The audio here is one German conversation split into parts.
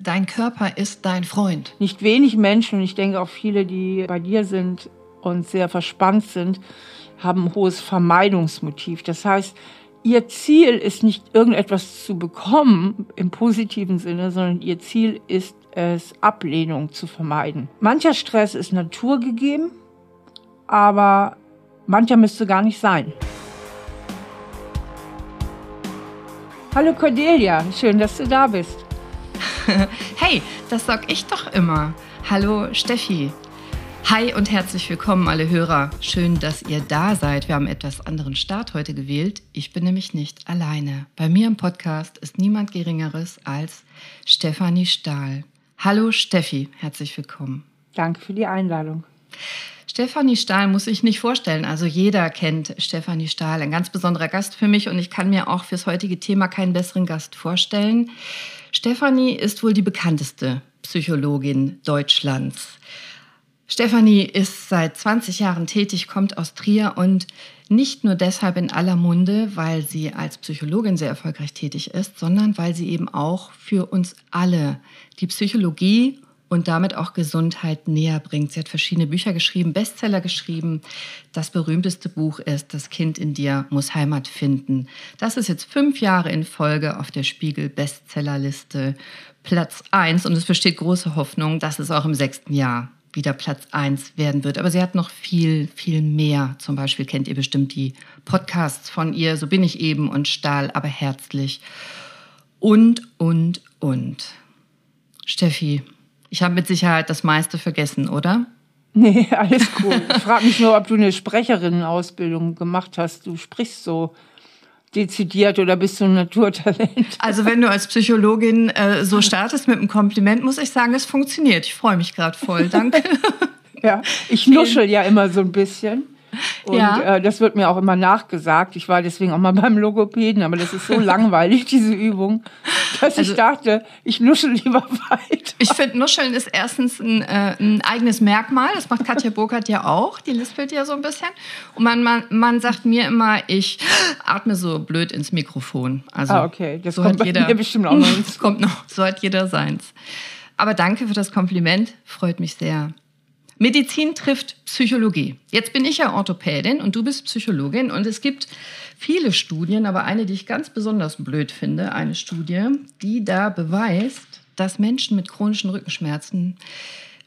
Dein Körper ist dein Freund. Nicht wenig Menschen, und ich denke auch viele, die bei dir sind und sehr verspannt sind, haben ein hohes Vermeidungsmotiv. Das heißt, ihr Ziel ist nicht irgendetwas zu bekommen im positiven Sinne, sondern ihr Ziel ist es, Ablehnung zu vermeiden. Mancher Stress ist naturgegeben, aber mancher müsste gar nicht sein. Hallo Cordelia, schön, dass du da bist. hey, das sag ich doch immer. Hallo Steffi. Hi und herzlich willkommen alle Hörer. Schön, dass ihr da seid. Wir haben etwas anderen Start heute gewählt. Ich bin nämlich nicht alleine. Bei mir im Podcast ist niemand Geringeres als Stefanie Stahl. Hallo Steffi, herzlich willkommen. Danke für die Einladung. Stefanie Stahl muss ich nicht vorstellen. Also jeder kennt Stefanie Stahl, ein ganz besonderer Gast für mich und ich kann mir auch fürs heutige Thema keinen besseren Gast vorstellen. Stefanie ist wohl die bekannteste Psychologin Deutschlands. Stefanie ist seit 20 Jahren tätig, kommt aus Trier und nicht nur deshalb in aller Munde, weil sie als Psychologin sehr erfolgreich tätig ist, sondern weil sie eben auch für uns alle die Psychologie und damit auch Gesundheit näher bringt. Sie hat verschiedene Bücher geschrieben, Bestseller geschrieben. Das berühmteste Buch ist Das Kind in dir muss Heimat finden. Das ist jetzt fünf Jahre in Folge auf der Spiegel Bestsellerliste Platz eins und es besteht große Hoffnung, dass es auch im sechsten Jahr wieder Platz eins werden wird. Aber sie hat noch viel, viel mehr. Zum Beispiel kennt ihr bestimmt die Podcasts von ihr, So bin ich eben und Stahl, aber herzlich. Und, und, und. Steffi, ich habe mit Sicherheit das meiste vergessen, oder? Nee, alles gut. Ich frage mich nur, ob du eine Sprecherinnenausbildung gemacht hast. Du sprichst so dezidiert oder bist du ein Naturtalent? Also wenn du als Psychologin äh, so startest mit einem Kompliment, muss ich sagen, es funktioniert. Ich freue mich gerade voll. Danke. ja, ich nuschel ja immer so ein bisschen. Und ja. äh, das wird mir auch immer nachgesagt. Ich war deswegen auch mal beim Logopäden, aber das ist so langweilig, diese Übung, dass also, ich dachte, ich nuschel lieber weiter. Ich finde, Nuscheln ist erstens ein, äh, ein, eigenes Merkmal. Das macht Katja Burkhardt ja auch. Die lispelt ja so ein bisschen. Und man, man, man sagt mir immer, ich atme so blöd ins Mikrofon. Also, ah, okay. Das so kommt hat jeder, mir bestimmt auch noch ins. kommt noch. So hat jeder seins. Aber danke für das Kompliment. Freut mich sehr. Medizin trifft Psychologie. Jetzt bin ich ja Orthopädin und du bist Psychologin und es gibt viele Studien, aber eine, die ich ganz besonders blöd finde, eine Studie, die da beweist, dass Menschen mit chronischen Rückenschmerzen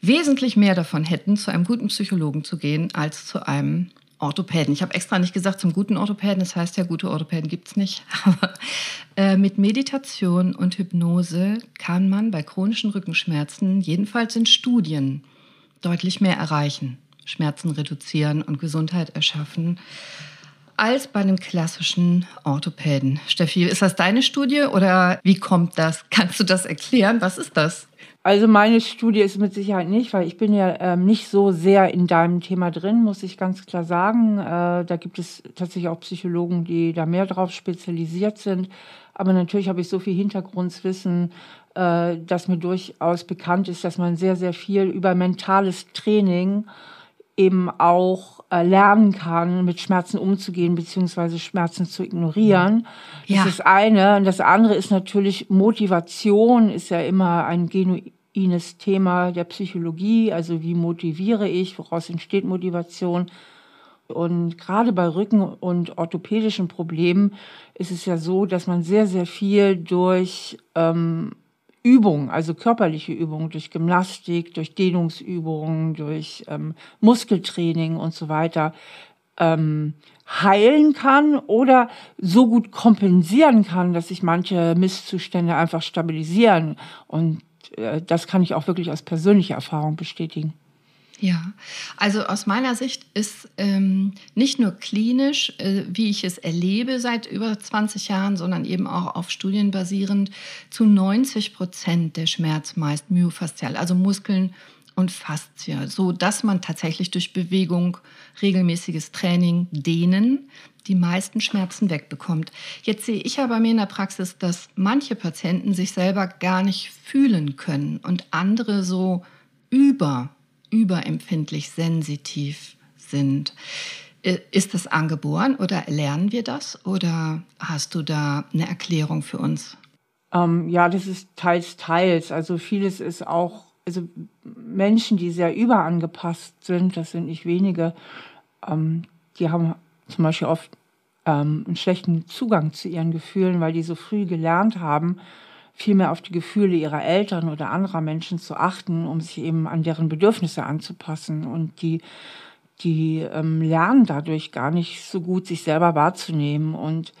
wesentlich mehr davon hätten, zu einem guten Psychologen zu gehen, als zu einem Orthopäden. Ich habe extra nicht gesagt zum guten Orthopäden, das heißt ja, gute Orthopäden gibt es nicht. Aber äh, mit Meditation und Hypnose kann man bei chronischen Rückenschmerzen, jedenfalls in Studien, deutlich mehr erreichen, Schmerzen reduzieren und Gesundheit erschaffen als bei einem klassischen Orthopäden. Steffi, ist das deine Studie oder wie kommt das? Kannst du das erklären? Was ist das? Also meine Studie ist mit Sicherheit nicht, weil ich bin ja ähm, nicht so sehr in deinem Thema drin, muss ich ganz klar sagen. Äh, da gibt es tatsächlich auch Psychologen, die da mehr drauf spezialisiert sind. Aber natürlich habe ich so viel Hintergrundwissen, äh, dass mir durchaus bekannt ist, dass man sehr, sehr viel über mentales Training eben auch äh, lernen kann, mit Schmerzen umzugehen, beziehungsweise Schmerzen zu ignorieren. Das ja. ist das eine. Und das andere ist natürlich Motivation, ist ja immer ein genuines Thema der Psychologie. Also wie motiviere ich, woraus entsteht Motivation? Und gerade bei Rücken- und orthopädischen Problemen ist es ja so, dass man sehr, sehr viel durch ähm, Übungen, also körperliche Übungen, durch Gymnastik, durch Dehnungsübungen, durch ähm, Muskeltraining und so weiter ähm, heilen kann oder so gut kompensieren kann, dass sich manche Misszustände einfach stabilisieren. Und äh, das kann ich auch wirklich aus persönlicher Erfahrung bestätigen. Ja, also aus meiner Sicht ist ähm, nicht nur klinisch, äh, wie ich es erlebe seit über 20 Jahren, sondern eben auch auf Studien basierend, zu 90 Prozent der Schmerz meist myofaszial, also Muskeln und Faszie, so dass man tatsächlich durch Bewegung, regelmäßiges Training, Dehnen die meisten Schmerzen wegbekommt. Jetzt sehe ich ja bei mir in der Praxis, dass manche Patienten sich selber gar nicht fühlen können und andere so über überempfindlich sensitiv sind. Ist das angeboren oder lernen wir das oder hast du da eine Erklärung für uns? Ähm, ja, das ist teils, teils. Also vieles ist auch, also Menschen, die sehr überangepasst sind, das sind nicht wenige, ähm, die haben zum Beispiel oft ähm, einen schlechten Zugang zu ihren Gefühlen, weil die so früh gelernt haben, viel mehr auf die Gefühle ihrer Eltern oder anderer Menschen zu achten, um sich eben an deren Bedürfnisse anzupassen. Und die, die ähm, lernen dadurch gar nicht so gut, sich selber wahrzunehmen. Und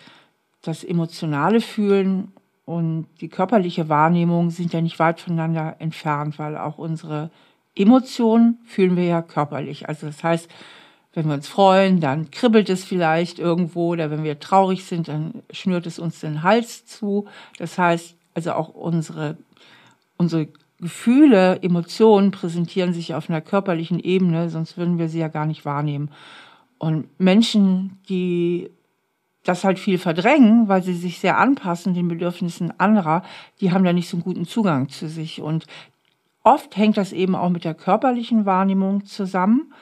das emotionale Fühlen und die körperliche Wahrnehmung sind ja nicht weit voneinander entfernt, weil auch unsere Emotionen fühlen wir ja körperlich. Also das heißt, wenn wir uns freuen, dann kribbelt es vielleicht irgendwo oder wenn wir traurig sind, dann schnürt es uns den Hals zu. Das heißt, also auch unsere, unsere Gefühle, Emotionen präsentieren sich auf einer körperlichen Ebene, sonst würden wir sie ja gar nicht wahrnehmen. Und Menschen, die das halt viel verdrängen, weil sie sich sehr anpassen den Bedürfnissen anderer, die haben da nicht so einen guten Zugang zu sich. Und oft hängt das eben auch mit der körperlichen Wahrnehmung zusammen.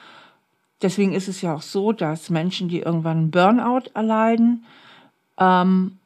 Deswegen ist es ja auch so, dass Menschen, die irgendwann einen Burnout erleiden, ähm,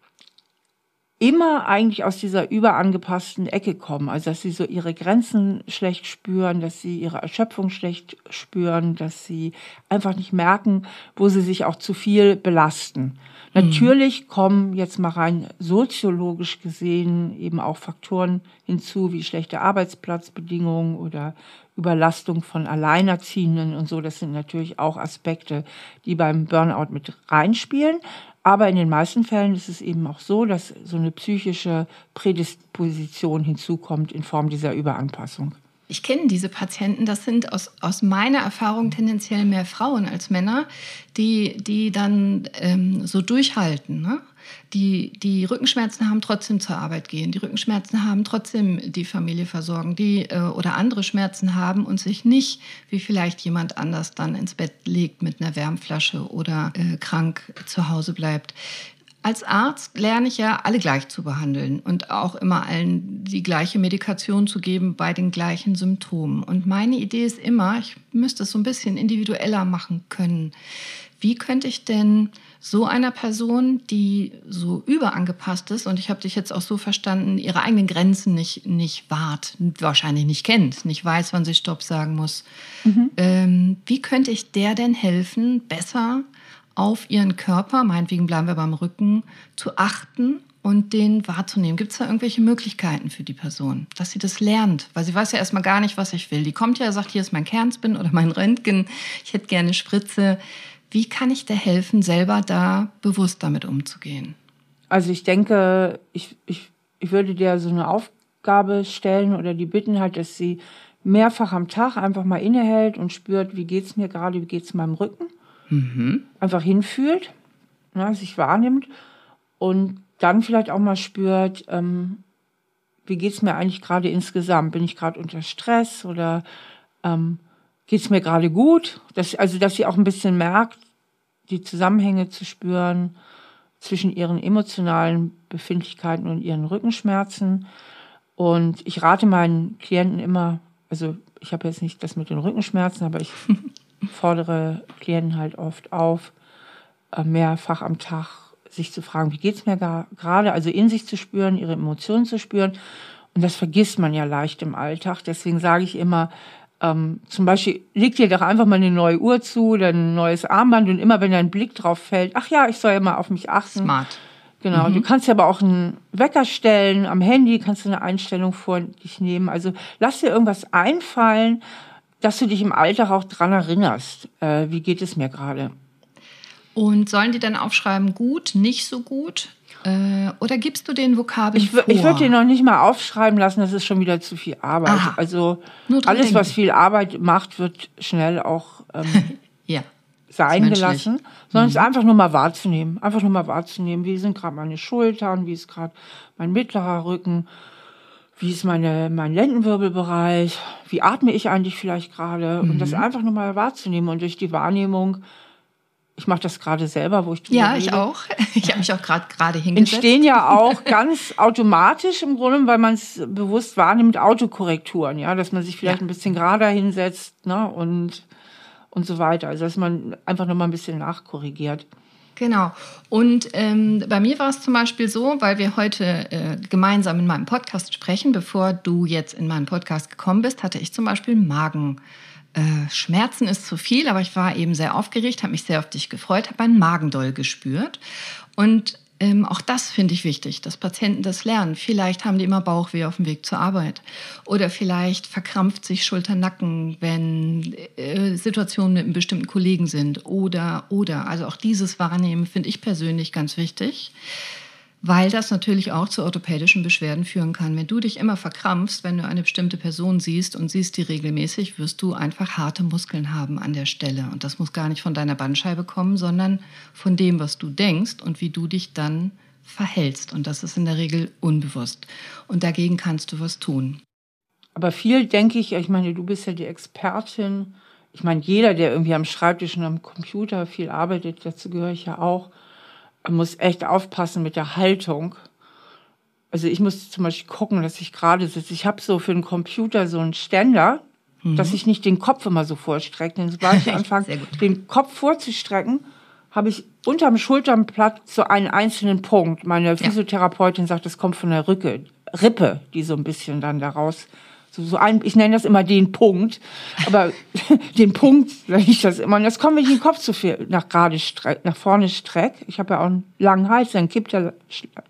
immer eigentlich aus dieser überangepassten Ecke kommen. Also, dass sie so ihre Grenzen schlecht spüren, dass sie ihre Erschöpfung schlecht spüren, dass sie einfach nicht merken, wo sie sich auch zu viel belasten. Mhm. Natürlich kommen jetzt mal rein soziologisch gesehen eben auch Faktoren hinzu, wie schlechte Arbeitsplatzbedingungen oder Überlastung von Alleinerziehenden und so. Das sind natürlich auch Aspekte, die beim Burnout mit reinspielen. Aber in den meisten Fällen ist es eben auch so, dass so eine psychische Prädisposition hinzukommt in Form dieser Überanpassung. Ich kenne diese Patienten, das sind aus, aus meiner Erfahrung tendenziell mehr Frauen als Männer, die, die dann ähm, so durchhalten. Ne? Die, die Rückenschmerzen haben, trotzdem zur Arbeit gehen, die Rückenschmerzen haben, trotzdem die Familie versorgen, die äh, oder andere Schmerzen haben und sich nicht, wie vielleicht jemand anders dann ins Bett legt mit einer Wärmflasche oder äh, krank zu Hause bleibt. Als Arzt lerne ich ja, alle gleich zu behandeln und auch immer allen die gleiche Medikation zu geben bei den gleichen Symptomen. Und meine Idee ist immer, ich müsste es so ein bisschen individueller machen können. Wie könnte ich denn so einer Person, die so überangepasst ist, und ich habe dich jetzt auch so verstanden, ihre eigenen Grenzen nicht, nicht wahrt, wahrscheinlich nicht kennt, nicht weiß, wann sie Stopp sagen muss, mhm. ähm, wie könnte ich der denn helfen, besser auf ihren Körper, meinetwegen bleiben wir beim Rücken, zu achten und den wahrzunehmen. Gibt es da irgendwelche Möglichkeiten für die Person, dass sie das lernt? Weil sie weiß ja erstmal gar nicht, was ich will. Die kommt ja, sagt, hier ist mein Kernspin oder mein Röntgen, ich hätte gerne Spritze. Wie kann ich dir helfen, selber da bewusst damit umzugehen? Also ich denke, ich, ich, ich würde dir so eine Aufgabe stellen oder die bitten halt, dass sie mehrfach am Tag einfach mal innehält und spürt, wie geht es mir gerade, wie geht es meinem Rücken mhm. einfach hinfühlt, ne, sich wahrnimmt und dann vielleicht auch mal spürt, ähm, wie geht es mir eigentlich gerade insgesamt? Bin ich gerade unter Stress oder ähm, geht es mir gerade gut? Das, also, dass sie auch ein bisschen merkt, die Zusammenhänge zu spüren zwischen ihren emotionalen Befindlichkeiten und ihren Rückenschmerzen. Und ich rate meinen Klienten immer, also ich habe jetzt nicht das mit den Rückenschmerzen, aber ich fordere Klienten halt oft auf, äh, mehrfach am Tag sich zu fragen, wie geht es mir gerade, also in sich zu spüren, ihre Emotionen zu spüren. Und das vergisst man ja leicht im Alltag. Deswegen sage ich immer, ähm, zum Beispiel, leg dir doch einfach mal eine neue Uhr zu oder ein neues Armband und immer wenn dein Blick drauf fällt, ach ja, ich soll ja mal auf mich achten. Smart. Genau. Mhm. Du kannst ja aber auch einen Wecker stellen am Handy, kannst du eine Einstellung vor dich nehmen. Also lass dir irgendwas einfallen, dass du dich im Alltag auch dran erinnerst, äh, wie geht es mir gerade. Und sollen die dann aufschreiben, gut, nicht so gut? Äh, oder gibst du den Vokabeln ich, vor? Ich würde den noch nicht mal aufschreiben lassen, das ist schon wieder zu viel Arbeit. Aha. Also alles, was viel Arbeit macht, wird schnell auch ähm, ja, sein gelassen. Sondern mhm. es einfach nur mal wahrzunehmen. Einfach nur mal wahrzunehmen, wie sind gerade meine Schultern, wie ist gerade mein mittlerer Rücken wie ist meine, mein Lendenwirbelbereich, wie atme ich eigentlich vielleicht gerade mhm. und das mhm. einfach nur mal wahrzunehmen und durch die Wahrnehmung, ich mache das gerade selber, wo ich Ja, rede, ich auch. Ich habe mich auch gerade gerade hingesetzt. Entstehen ja auch ganz automatisch im Grunde, weil man es bewusst wahrnimmt, Autokorrekturen, ja, dass man sich vielleicht ja. ein bisschen gerader hinsetzt, ne, und und so weiter. Also dass man einfach noch mal ein bisschen nachkorrigiert. Genau. Und ähm, bei mir war es zum Beispiel so, weil wir heute äh, gemeinsam in meinem Podcast sprechen, bevor du jetzt in meinen Podcast gekommen bist, hatte ich zum Beispiel Magen. Äh, Schmerzen ist zu viel, aber ich war eben sehr aufgeregt, habe mich sehr auf dich gefreut, habe einen Magendoll gespürt. Und ähm, auch das finde ich wichtig, dass Patienten das lernen. Vielleicht haben die immer Bauchweh auf dem Weg zur Arbeit. Oder vielleicht verkrampft sich Schulter-Nacken, wenn äh, Situationen mit einem bestimmten Kollegen sind. Oder, oder. Also auch dieses Wahrnehmen finde ich persönlich ganz wichtig weil das natürlich auch zu orthopädischen Beschwerden führen kann. Wenn du dich immer verkrampfst, wenn du eine bestimmte Person siehst und siehst die regelmäßig, wirst du einfach harte Muskeln haben an der Stelle. Und das muss gar nicht von deiner Bandscheibe kommen, sondern von dem, was du denkst und wie du dich dann verhältst. Und das ist in der Regel unbewusst. Und dagegen kannst du was tun. Aber viel denke ich, ich meine, du bist ja die Expertin. Ich meine, jeder, der irgendwie am Schreibtisch und am Computer viel arbeitet, dazu gehöre ich ja auch muss echt aufpassen mit der Haltung. Also ich muss zum Beispiel gucken, dass ich gerade sitze. Ich habe so für den Computer so einen Ständer, mhm. dass ich nicht den Kopf immer so vorstrecke. Denn sobald ich anfange, den Kopf vorzustrecken, habe ich unterm Schulternblatt so einen einzelnen Punkt. Meine Physiotherapeutin sagt, das kommt von der Rücke, Rippe, die so ein bisschen dann daraus so, ein, ich nenne das immer den Punkt, aber den Punkt sage ich das immer. Und das kommt, wenn ich den Kopf zu viel nach gerade streck, nach vorne strecke. Ich habe ja auch einen langen Hals, dann kippt er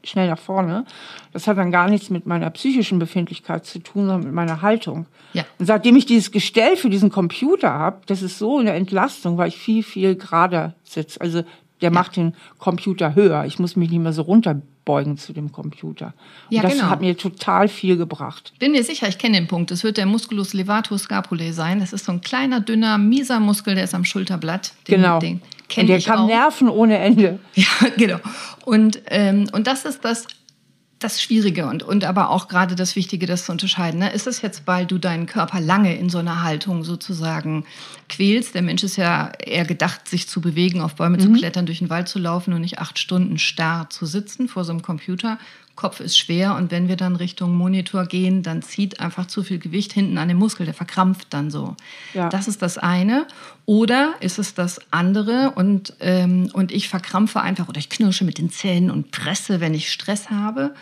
schnell nach vorne. Das hat dann gar nichts mit meiner psychischen Befindlichkeit zu tun, sondern mit meiner Haltung. Ja. Und seitdem ich dieses Gestell für diesen Computer habe, das ist so eine Entlastung, weil ich viel, viel gerade sitze. Also der ja. macht den Computer höher. Ich muss mich nicht mehr so runterbeugen zu dem Computer. Und ja, das genau. hat mir total viel gebracht. Bin mir sicher, ich kenne den Punkt. Das wird der Musculus levator scapulae sein. Das ist so ein kleiner, dünner, mieser Muskel, der ist am Schulterblatt. Den, genau. Den und der kann auch. nerven ohne Ende. Ja, genau. Und, ähm, und das ist das das Schwierige und, und aber auch gerade das Wichtige, das zu unterscheiden. Ne? Ist es jetzt, weil du deinen Körper lange in so einer Haltung sozusagen quälst? Der Mensch ist ja eher gedacht, sich zu bewegen, auf Bäume mhm. zu klettern, durch den Wald zu laufen und nicht acht Stunden starr zu sitzen vor so einem Computer. Kopf ist schwer und wenn wir dann Richtung Monitor gehen, dann zieht einfach zu viel Gewicht hinten an den Muskel, der verkrampft dann so. Ja. Das ist das eine. Oder ist es das andere und, ähm, und ich verkrampfe einfach oder ich knirsche mit den Zähnen und presse, wenn ich Stress habe.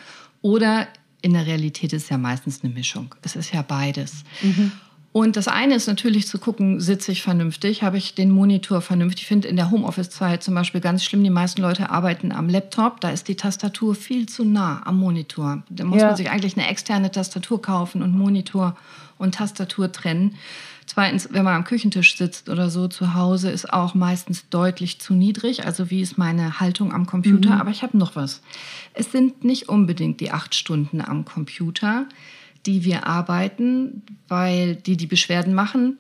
Oder in der Realität ist es ja meistens eine Mischung. Es ist ja beides. Mhm. Und das eine ist natürlich zu gucken, sitze ich vernünftig, habe ich den Monitor vernünftig. Ich finde in der Homeoffice-Zeit zum Beispiel ganz schlimm, die meisten Leute arbeiten am Laptop, da ist die Tastatur viel zu nah am Monitor. Da muss ja. man sich eigentlich eine externe Tastatur kaufen und Monitor und Tastatur trennen. Zweitens, wenn man am Küchentisch sitzt oder so zu Hause, ist auch meistens deutlich zu niedrig. Also wie ist meine Haltung am Computer? Mhm. Aber ich habe noch was. Es sind nicht unbedingt die acht Stunden am Computer die wir arbeiten, weil die die Beschwerden machen,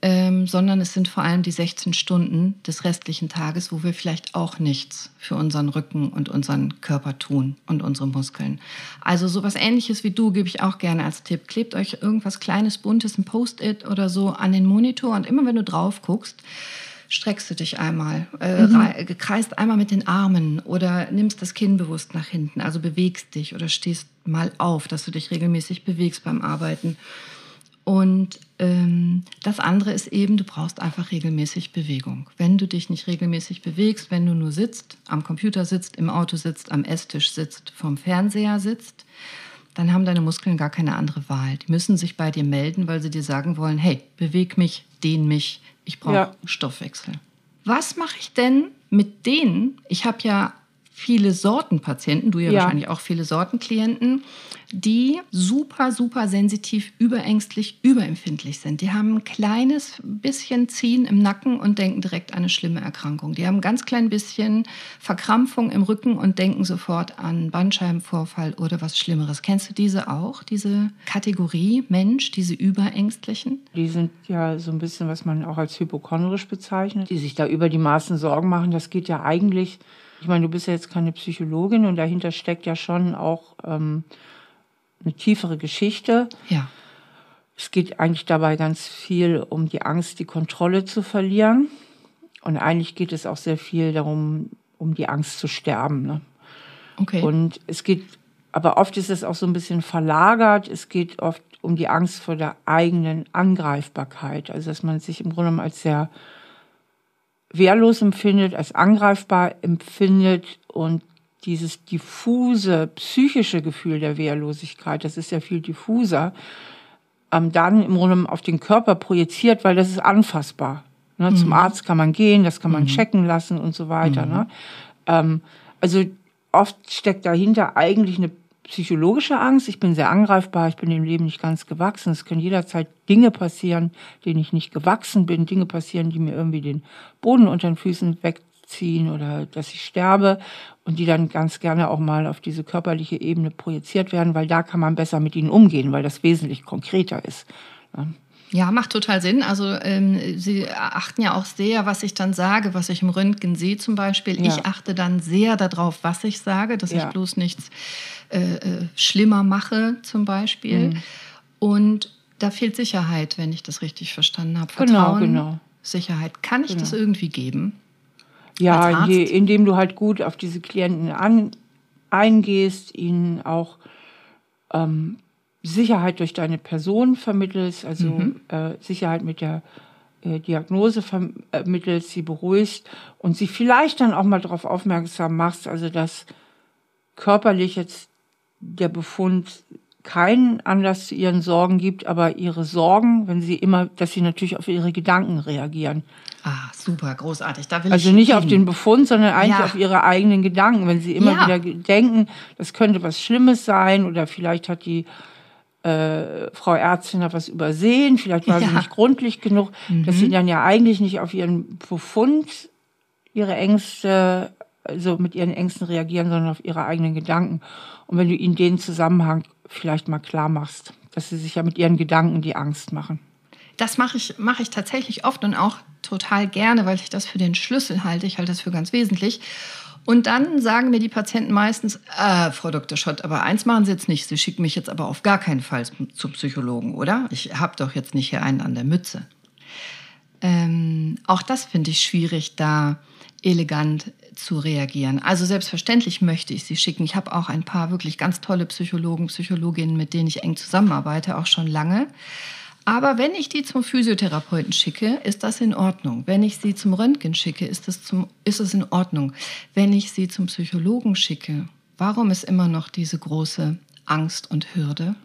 ähm, sondern es sind vor allem die 16 Stunden des restlichen Tages, wo wir vielleicht auch nichts für unseren Rücken und unseren Körper tun und unsere Muskeln. Also sowas ähnliches wie du gebe ich auch gerne als Tipp. Klebt euch irgendwas kleines, buntes, ein Post-it oder so an den Monitor und immer wenn du drauf guckst, streckst du dich einmal, äh, mhm. kreist einmal mit den Armen oder nimmst das Kinn bewusst nach hinten, also bewegst dich oder stehst mal auf, dass du dich regelmäßig bewegst beim Arbeiten. Und ähm, das andere ist eben, du brauchst einfach regelmäßig Bewegung. Wenn du dich nicht regelmäßig bewegst, wenn du nur sitzt, am Computer sitzt, im Auto sitzt, am Esstisch sitzt, vom Fernseher sitzt, dann haben deine Muskeln gar keine andere Wahl. Die müssen sich bei dir melden, weil sie dir sagen wollen, hey, beweg mich, dehn mich, ich brauche ja. Stoffwechsel. Was mache ich denn mit denen? Ich habe ja viele Sorten Patienten, du ja, ja, wahrscheinlich auch viele Sorten Klienten, die super, super sensitiv, überängstlich, überempfindlich sind. Die haben ein kleines bisschen Ziehen im Nacken und denken direkt an eine schlimme Erkrankung. Die haben ein ganz klein bisschen Verkrampfung im Rücken und denken sofort an Bandscheibenvorfall oder was Schlimmeres. Kennst du diese auch, diese Kategorie Mensch, diese Überängstlichen? Die sind ja so ein bisschen, was man auch als hypochondrisch bezeichnet, die sich da über die Maßen Sorgen machen. Das geht ja eigentlich ich meine, du bist ja jetzt keine Psychologin und dahinter steckt ja schon auch ähm, eine tiefere Geschichte. Ja. Es geht eigentlich dabei ganz viel um die Angst, die Kontrolle zu verlieren. Und eigentlich geht es auch sehr viel darum, um die Angst zu sterben. Ne? Okay. Und es geht, aber oft ist es auch so ein bisschen verlagert. Es geht oft um die Angst vor der eigenen Angreifbarkeit. Also, dass man sich im Grunde genommen als sehr wehrlos empfindet, als angreifbar empfindet und dieses diffuse psychische Gefühl der Wehrlosigkeit, das ist ja viel diffuser, ähm, dann im Grunde auf den Körper projiziert, weil das ist anfassbar. Ne? Mhm. Zum Arzt kann man gehen, das kann man mhm. checken lassen und so weiter. Mhm. Ne? Ähm, also oft steckt dahinter eigentlich eine psychologische Angst. Ich bin sehr angreifbar, ich bin dem Leben nicht ganz gewachsen. Es können jederzeit Dinge passieren, denen ich nicht gewachsen bin, Dinge passieren, die mir irgendwie den Boden unter den Füßen wegziehen oder dass ich sterbe und die dann ganz gerne auch mal auf diese körperliche Ebene projiziert werden, weil da kann man besser mit ihnen umgehen, weil das wesentlich konkreter ist. Ja. Ja, macht total Sinn. Also ähm, Sie achten ja auch sehr, was ich dann sage, was ich im Röntgen sehe zum Beispiel. Ja. Ich achte dann sehr darauf, was ich sage, dass ja. ich bloß nichts äh, äh, schlimmer mache zum Beispiel. Mhm. Und da fehlt Sicherheit, wenn ich das richtig verstanden habe. Genau, Vertrauen, genau, genau. Sicherheit. Kann ich genau. das irgendwie geben? Ja, je, indem du halt gut auf diese Klienten an, eingehst, ihnen auch ähm, Sicherheit durch deine Person vermittelst, also mhm. äh, Sicherheit mit der äh, Diagnose vermittelst, sie beruhigst und sie vielleicht dann auch mal darauf aufmerksam machst, also dass körperlich jetzt der Befund keinen Anlass zu ihren Sorgen gibt, aber ihre Sorgen, wenn sie immer, dass sie natürlich auf ihre Gedanken reagieren. Ah, super, großartig. Da will also nicht hin. auf den Befund, sondern eigentlich ja. auf ihre eigenen Gedanken. Wenn sie immer ja. wieder denken, das könnte was Schlimmes sein oder vielleicht hat die äh, Frau Ärztin hat was übersehen, vielleicht war ja. sie nicht gründlich genug, mhm. dass sie dann ja eigentlich nicht auf ihren Befund ihre Ängste, also mit ihren Ängsten reagieren, sondern auf ihre eigenen Gedanken. Und wenn du ihnen den Zusammenhang vielleicht mal klar machst, dass sie sich ja mit ihren Gedanken die Angst machen. Das mache ich, mache ich tatsächlich oft und auch total gerne, weil ich das für den Schlüssel halte. Ich halte das für ganz wesentlich. Und dann sagen mir die Patienten meistens, äh, Frau Dr. Schott, aber eins machen Sie jetzt nicht. Sie schicken mich jetzt aber auf gar keinen Fall zum Psychologen, oder? Ich habe doch jetzt nicht hier einen an der Mütze. Ähm, auch das finde ich schwierig, da elegant zu reagieren. Also selbstverständlich möchte ich sie schicken. Ich habe auch ein paar wirklich ganz tolle Psychologen, Psychologinnen, mit denen ich eng zusammenarbeite, auch schon lange. Aber wenn ich die zum Physiotherapeuten schicke, ist das in Ordnung. Wenn ich sie zum Röntgen schicke, ist es, zum, ist es in Ordnung. Wenn ich sie zum Psychologen schicke, warum ist immer noch diese große Angst und Hürde?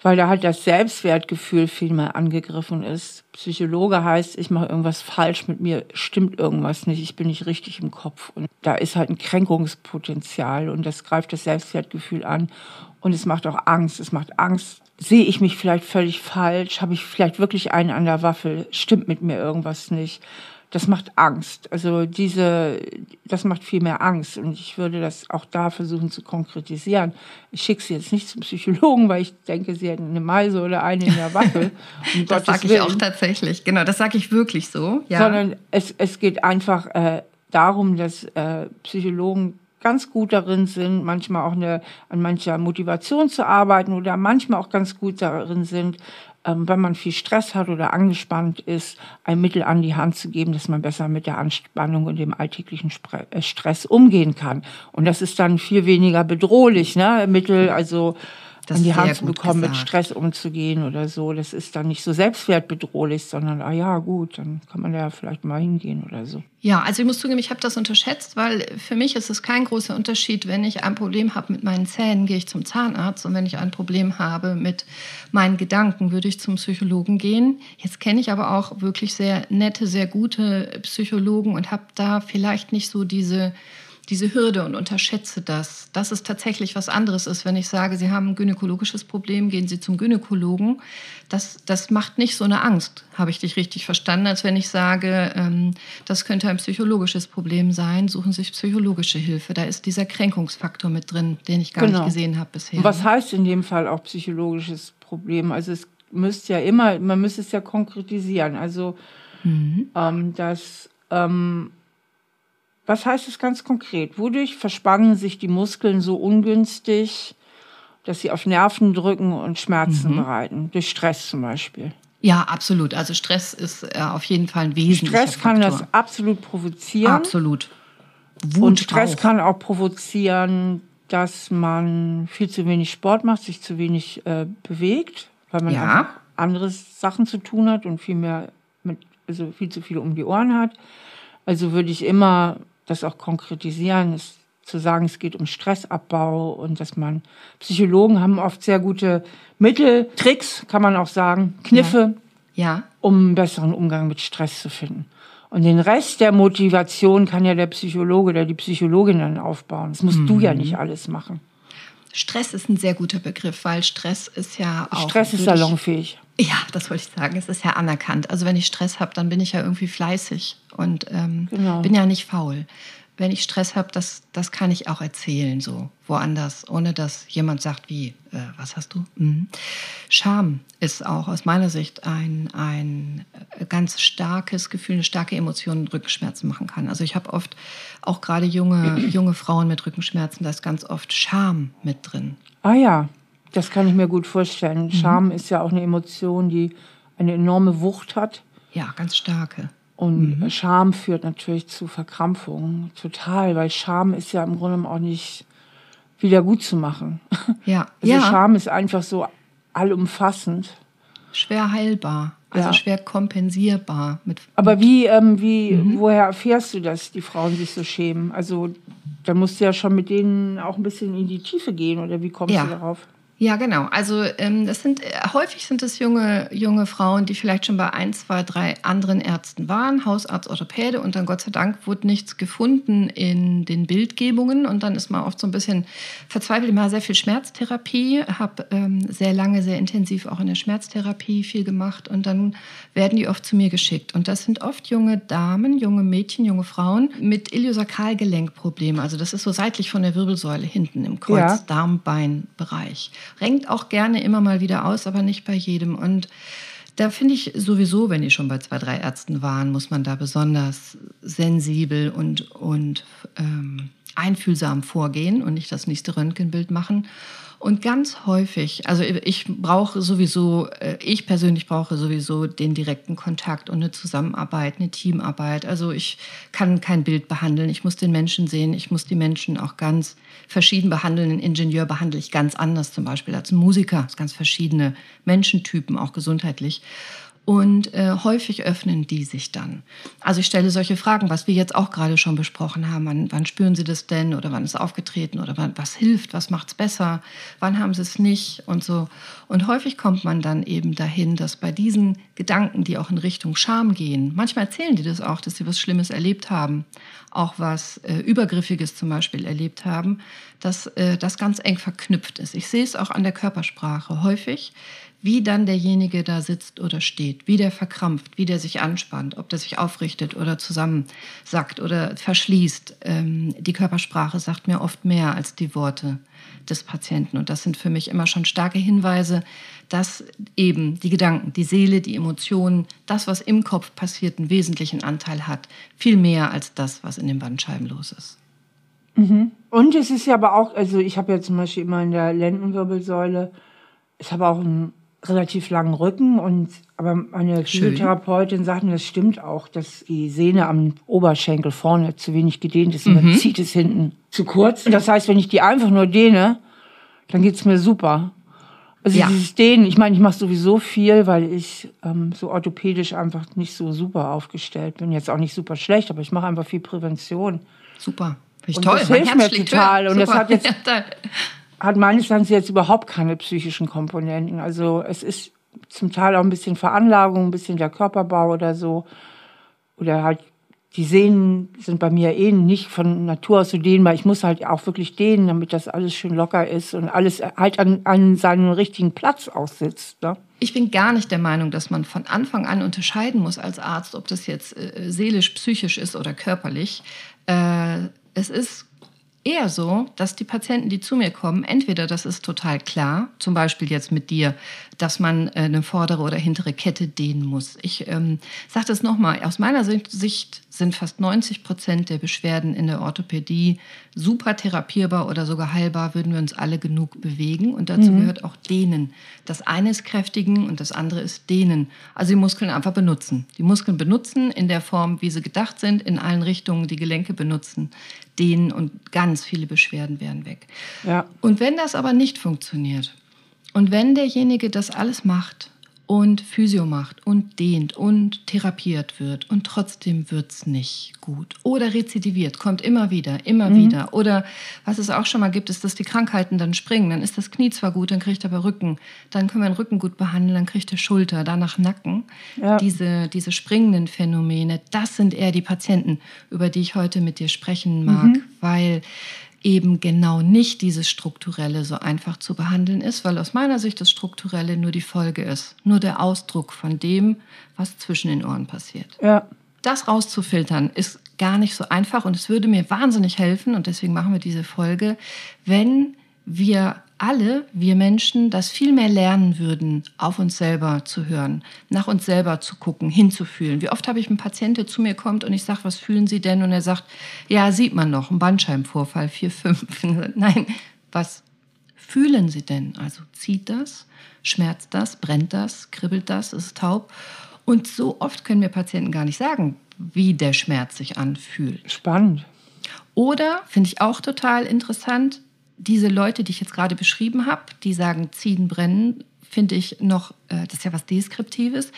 Weil da halt das Selbstwertgefühl viel mehr angegriffen ist. Psychologe heißt, ich mache irgendwas falsch mit mir, stimmt irgendwas nicht, ich bin nicht richtig im Kopf. Und da ist halt ein Kränkungspotenzial und das greift das Selbstwertgefühl an. Und es macht auch Angst. Es macht Angst, sehe ich mich vielleicht völlig falsch? Habe ich vielleicht wirklich einen an der Waffel? Stimmt mit mir irgendwas nicht? Das macht Angst. Also diese, das macht viel mehr Angst. Und ich würde das auch da versuchen zu konkretisieren. Ich schicke sie jetzt nicht zum Psychologen, weil ich denke, sie hätten eine Meise oder eine in der Waffel. Um das sage ich auch tatsächlich. Genau, das sage ich wirklich so. Ja. Sondern es, es geht einfach äh, darum, dass äh, Psychologen ganz gut darin sind, manchmal auch eine, an mancher Motivation zu arbeiten oder manchmal auch ganz gut darin sind, ähm, wenn man viel Stress hat oder angespannt ist, ein Mittel an die Hand zu geben, dass man besser mit der Anspannung und dem alltäglichen äh, Stress umgehen kann. Und das ist dann viel weniger bedrohlich, ne? Mittel, also das in die Hand zu bekommen, gesagt. mit Stress umzugehen oder so. Das ist dann nicht so selbstwertbedrohlich, sondern, ah ja, gut, dann kann man da vielleicht mal hingehen oder so. Ja, also ich muss zugeben, ich habe das unterschätzt, weil für mich ist es kein großer Unterschied, wenn ich ein Problem habe mit meinen Zähnen, gehe ich zum Zahnarzt und wenn ich ein Problem habe mit meinen Gedanken, würde ich zum Psychologen gehen. Jetzt kenne ich aber auch wirklich sehr nette, sehr gute Psychologen und habe da vielleicht nicht so diese diese Hürde und unterschätze das, dass es tatsächlich was anderes ist, wenn ich sage, Sie haben ein gynäkologisches Problem, gehen Sie zum Gynäkologen. Das, das macht nicht so eine Angst, habe ich dich richtig verstanden, als wenn ich sage, ähm, das könnte ein psychologisches Problem sein, suchen Sie sich psychologische Hilfe. Da ist dieser Kränkungsfaktor mit drin, den ich gar genau. nicht gesehen habe bisher. Was heißt in dem Fall auch psychologisches Problem? Also es müsste ja immer, man müsste es ja konkretisieren. Also mhm. ähm, dass ähm, was heißt es ganz konkret? Wodurch verspannen sich die Muskeln so ungünstig, dass sie auf Nerven drücken und Schmerzen mhm. bereiten? Durch Stress zum Beispiel. Ja, absolut. Also Stress ist äh, auf jeden Fall ein wesentlicher Stress kann Faktor. das absolut provozieren. Absolut. Wut und Stress auch. kann auch provozieren, dass man viel zu wenig Sport macht, sich zu wenig äh, bewegt, weil man ja. andere Sachen zu tun hat und viel mehr mit, also viel zu viel um die Ohren hat. Also würde ich immer das auch konkretisieren, ist zu sagen, es geht um Stressabbau und dass man Psychologen haben oft sehr gute Mittel, Tricks, kann man auch sagen, Kniffe, ja. ja. um einen besseren Umgang mit Stress zu finden. Und den Rest der Motivation kann ja der Psychologe oder die Psychologin dann aufbauen. Das musst mhm. du ja mhm. nicht alles machen. Stress ist ein sehr guter Begriff, weil Stress ist ja auch. Stress ist salonfähig. Ja, das wollte ich sagen. Es ist ja anerkannt. Also wenn ich Stress habe, dann bin ich ja irgendwie fleißig und ähm, genau. bin ja nicht faul wenn ich Stress habe, das, das kann ich auch erzählen, so woanders, ohne dass jemand sagt, wie, äh, was hast du? Mhm. Scham ist auch aus meiner Sicht ein, ein äh, ganz starkes Gefühl, eine starke Emotion, Rückenschmerzen machen kann. Also ich habe oft, auch gerade junge, junge Frauen mit Rückenschmerzen, da ist ganz oft Scham mit drin. Ah ja, das kann ich mir gut vorstellen. Mhm. Scham ist ja auch eine Emotion, die eine enorme Wucht hat. Ja, ganz starke. Und mhm. Scham führt natürlich zu Verkrampfungen, total, weil Scham ist ja im Grunde auch nicht wieder gut zu machen. Ja. Also ja. Scham ist einfach so allumfassend. Schwer heilbar, also ja. schwer kompensierbar. Mit, Aber wie, ähm, wie, mhm. woher erfährst du, dass die Frauen sich so schämen? Also da musst du ja schon mit denen auch ein bisschen in die Tiefe gehen, oder wie kommst ja. du darauf? Ja, genau. Also ähm, das sind äh, häufig sind es junge junge Frauen, die vielleicht schon bei ein, zwei, drei anderen Ärzten waren, Hausarzt, Orthopäde und dann Gott sei Dank wurde nichts gefunden in den Bildgebungen und dann ist man oft so ein bisschen verzweifelt. Ich mache sehr viel Schmerztherapie, habe ähm, sehr lange, sehr intensiv auch in der Schmerztherapie viel gemacht und dann werden die oft zu mir geschickt und das sind oft junge Damen, junge Mädchen, junge Frauen mit Iliosakralgelenkproblemen. Also das ist so seitlich von der Wirbelsäule hinten im Kreuz-Darm-Bein-Bereich. Renkt auch gerne immer mal wieder aus, aber nicht bei jedem. Und da finde ich sowieso, wenn die schon bei zwei, drei Ärzten waren, muss man da besonders sensibel und, und ähm, einfühlsam vorgehen und nicht das nächste Röntgenbild machen. Und ganz häufig, also ich brauche sowieso, äh, ich persönlich brauche sowieso den direkten Kontakt und eine Zusammenarbeit, eine Teamarbeit. Also ich kann kein Bild behandeln, ich muss den Menschen sehen, ich muss die Menschen auch ganz verschieden behandeln. Ein Ingenieur behandle ich ganz anders zum Beispiel als ein Musiker. Ganz verschiedene Menschentypen, auch gesundheitlich. Und äh, häufig öffnen die sich dann. Also ich stelle solche Fragen, was wir jetzt auch gerade schon besprochen haben. Wann, wann spüren Sie das denn? Oder wann ist es aufgetreten? Oder wann, was hilft? Was macht es besser? Wann haben Sie es nicht? Und so. Und häufig kommt man dann eben dahin, dass bei diesen Gedanken, die auch in Richtung Scham gehen, manchmal erzählen die das auch, dass sie was Schlimmes erlebt haben, auch was äh, Übergriffiges zum Beispiel erlebt haben, dass äh, das ganz eng verknüpft ist. Ich sehe es auch an der Körpersprache häufig wie dann derjenige da sitzt oder steht, wie der verkrampft, wie der sich anspannt, ob der sich aufrichtet oder zusammensackt oder verschließt. Ähm, die Körpersprache sagt mir oft mehr als die Worte des Patienten. Und das sind für mich immer schon starke Hinweise, dass eben die Gedanken, die Seele, die Emotionen, das, was im Kopf passiert, einen wesentlichen Anteil hat. Viel mehr als das, was in den Bandscheiben los ist. Mhm. Und es ist ja aber auch, also ich habe ja zum Beispiel immer in der Lendenwirbelsäule, ich habe auch einen relativ langen Rücken und aber meine Physiotherapeutin sagt mir, das stimmt auch, dass die Sehne am Oberschenkel vorne zu wenig gedehnt ist und mhm. dann zieht es hinten zu kurz. Und das heißt, wenn ich die einfach nur dehne, dann geht's mir super. Also ja. dieses Dehnen, ich meine, ich mache sowieso viel, weil ich ähm, so orthopädisch einfach nicht so super aufgestellt bin. Jetzt auch nicht super schlecht, aber ich mache einfach viel Prävention. Super. Finde ich toll. Das hilft mir total. Höher. Und das hat jetzt hat meines Erachtens jetzt überhaupt keine psychischen Komponenten. Also es ist zum Teil auch ein bisschen Veranlagung, ein bisschen der Körperbau oder so. Oder halt die Sehnen sind bei mir eh nicht von Natur aus so dehnbar. Ich muss halt auch wirklich dehnen, damit das alles schön locker ist und alles halt an, an seinem richtigen Platz aussitzt. Ne? Ich bin gar nicht der Meinung, dass man von Anfang an unterscheiden muss als Arzt, ob das jetzt äh, seelisch, psychisch ist oder körperlich. Äh, es ist eher so, dass die Patienten, die zu mir kommen, entweder das ist total klar, zum Beispiel jetzt mit dir, dass man äh, eine vordere oder hintere Kette dehnen muss. Ich ähm, sage das nochmal, aus meiner Sicht sind fast 90 Prozent der Beschwerden in der Orthopädie super therapierbar oder sogar heilbar, würden wir uns alle genug bewegen. Und dazu mhm. gehört auch Dehnen. Das eine ist kräftigen und das andere ist Dehnen. Also die Muskeln einfach benutzen. Die Muskeln benutzen in der Form, wie sie gedacht sind, in allen Richtungen die Gelenke benutzen. Dehnen und ganz viele Beschwerden wären weg. Ja. Und wenn das aber nicht funktioniert, und wenn derjenige das alles macht und Physio macht und dehnt und therapiert wird und trotzdem wird es nicht gut. Oder rezidiviert, kommt immer wieder, immer mhm. wieder. Oder was es auch schon mal gibt, ist, dass die Krankheiten dann springen. Dann ist das Knie zwar gut, dann kriegt er aber Rücken. Dann können wir den Rücken gut behandeln, dann kriegt er Schulter, danach Nacken. Ja. Diese, diese springenden Phänomene, das sind eher die Patienten, über die ich heute mit dir sprechen mag, mhm. weil eben genau nicht dieses Strukturelle so einfach zu behandeln ist, weil aus meiner Sicht das Strukturelle nur die Folge ist, nur der Ausdruck von dem, was zwischen den Ohren passiert. Ja. Das rauszufiltern ist gar nicht so einfach und es würde mir wahnsinnig helfen und deswegen machen wir diese Folge, wenn wir alle, wir Menschen, das viel mehr lernen würden, auf uns selber zu hören, nach uns selber zu gucken, hinzufühlen. Wie oft habe ich einen Patienten, der zu mir kommt und ich sage, was fühlen Sie denn? Und er sagt, ja, sieht man noch, ein Bandscheibenvorfall, 4, 5. Nein, was fühlen Sie denn? Also zieht das, schmerzt das, brennt das, kribbelt das, ist taub? Und so oft können wir Patienten gar nicht sagen, wie der Schmerz sich anfühlt. Spannend. Oder, finde ich auch total interessant, diese Leute, die ich jetzt gerade beschrieben habe, die sagen, ziehen, brennen, finde ich noch, äh, das ist ja was Deskriptives.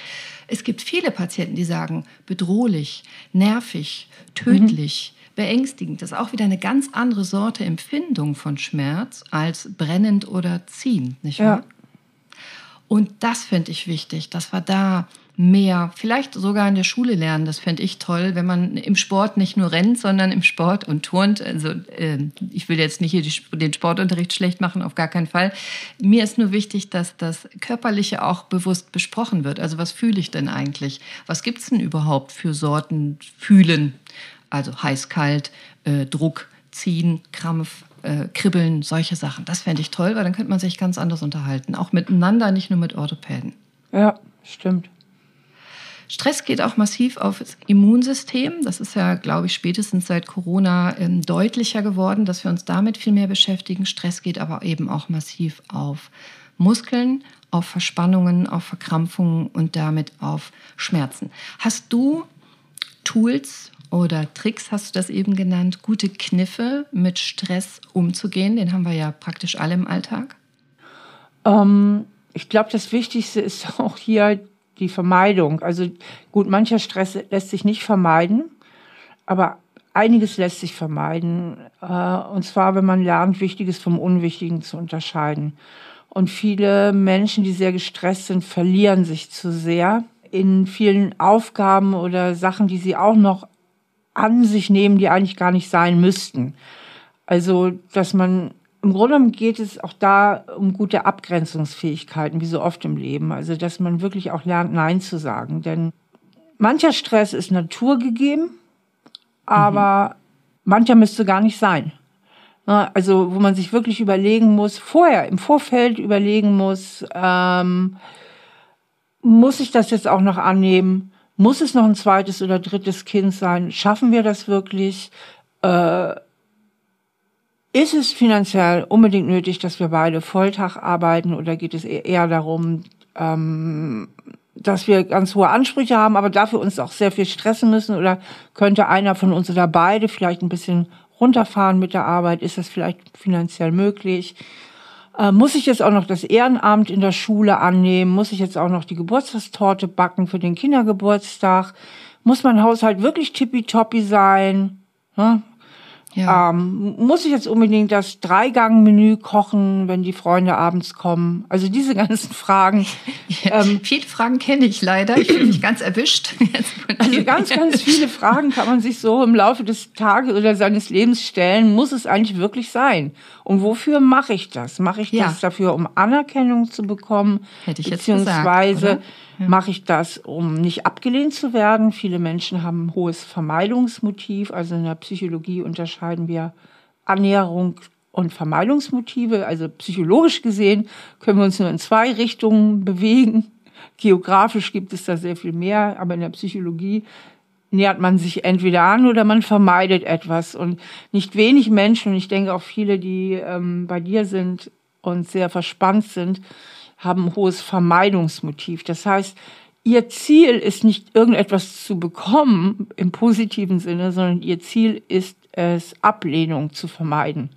Es gibt viele Patienten, die sagen, bedrohlich, nervig, tödlich, mhm. beängstigend. Das ist auch wieder eine ganz andere Sorte Empfindung von Schmerz als brennend oder ziehend, nicht wahr? Ja. Und das finde ich wichtig, dass wir da mehr, vielleicht sogar in der Schule lernen. Das fände ich toll, wenn man im Sport nicht nur rennt, sondern im Sport und turnt. Also äh, ich will jetzt nicht hier die, den Sportunterricht schlecht machen, auf gar keinen Fall. Mir ist nur wichtig, dass das Körperliche auch bewusst besprochen wird. Also was fühle ich denn eigentlich? Was gibt es denn überhaupt für Sorten fühlen? Also heiß, kalt, äh, Druck, ziehen, Krampf, äh, Kribbeln, solche Sachen. Das fände ich toll, weil dann könnte man sich ganz anders unterhalten. Auch miteinander, nicht nur mit Orthopäden. Ja, stimmt. Stress geht auch massiv auf das Immunsystem. Das ist ja, glaube ich, spätestens seit Corona ähm, deutlicher geworden, dass wir uns damit viel mehr beschäftigen. Stress geht aber eben auch massiv auf Muskeln, auf Verspannungen, auf Verkrampfungen und damit auf Schmerzen. Hast du Tools oder Tricks, hast du das eben genannt, gute Kniffe mit Stress umzugehen? Den haben wir ja praktisch alle im Alltag. Ähm, ich glaube, das Wichtigste ist auch hier die Vermeidung. Also gut, mancher Stress lässt sich nicht vermeiden, aber einiges lässt sich vermeiden. Äh, und zwar, wenn man lernt, Wichtiges vom Unwichtigen zu unterscheiden. Und viele Menschen, die sehr gestresst sind, verlieren sich zu sehr in vielen Aufgaben oder Sachen, die sie auch noch an sich nehmen, die eigentlich gar nicht sein müssten. Also, dass man im Grunde geht es auch da um gute Abgrenzungsfähigkeiten, wie so oft im Leben. Also, dass man wirklich auch lernt, Nein zu sagen. Denn mancher Stress ist naturgegeben, aber mhm. mancher müsste gar nicht sein. Also, wo man sich wirklich überlegen muss, vorher, im Vorfeld überlegen muss, ähm, muss ich das jetzt auch noch annehmen? Muss es noch ein zweites oder drittes Kind sein? Schaffen wir das wirklich? Äh, ist es finanziell unbedingt nötig, dass wir beide Volltag arbeiten oder geht es eher darum, ähm, dass wir ganz hohe Ansprüche haben, aber dafür uns auch sehr viel stressen müssen? Oder könnte einer von uns oder beide vielleicht ein bisschen runterfahren mit der Arbeit? Ist das vielleicht finanziell möglich? Äh, muss ich jetzt auch noch das Ehrenamt in der Schule annehmen? Muss ich jetzt auch noch die Geburtstagstorte backen für den Kindergeburtstag? Muss mein Haushalt wirklich tippitoppi sein? Ne? Ja. Ähm, muss ich jetzt unbedingt das Dreigang-Menü kochen, wenn die Freunde abends kommen? Also diese ganzen Fragen. Ja, ähm, viele Fragen kenne ich leider. Ich bin mich ganz erwischt. also ganz, ganz viele Fragen kann man sich so im Laufe des Tages oder seines Lebens stellen. Muss es eigentlich wirklich sein? Und wofür mache ich das? Mache ich ja. das dafür, um Anerkennung zu bekommen? Hätte ich jetzt beziehungsweise gesagt, ja. Mache ich das, um nicht abgelehnt zu werden? Viele Menschen haben ein hohes Vermeidungsmotiv. Also in der Psychologie unterscheiden wir Annäherung und Vermeidungsmotive. Also psychologisch gesehen können wir uns nur in zwei Richtungen bewegen. Geografisch gibt es da sehr viel mehr, aber in der Psychologie nähert man sich entweder an oder man vermeidet etwas. Und nicht wenig Menschen, und ich denke auch viele, die ähm, bei dir sind und sehr verspannt sind, haben ein hohes Vermeidungsmotiv. Das heißt, ihr Ziel ist nicht irgendetwas zu bekommen im positiven Sinne, sondern ihr Ziel ist es, Ablehnung zu vermeiden.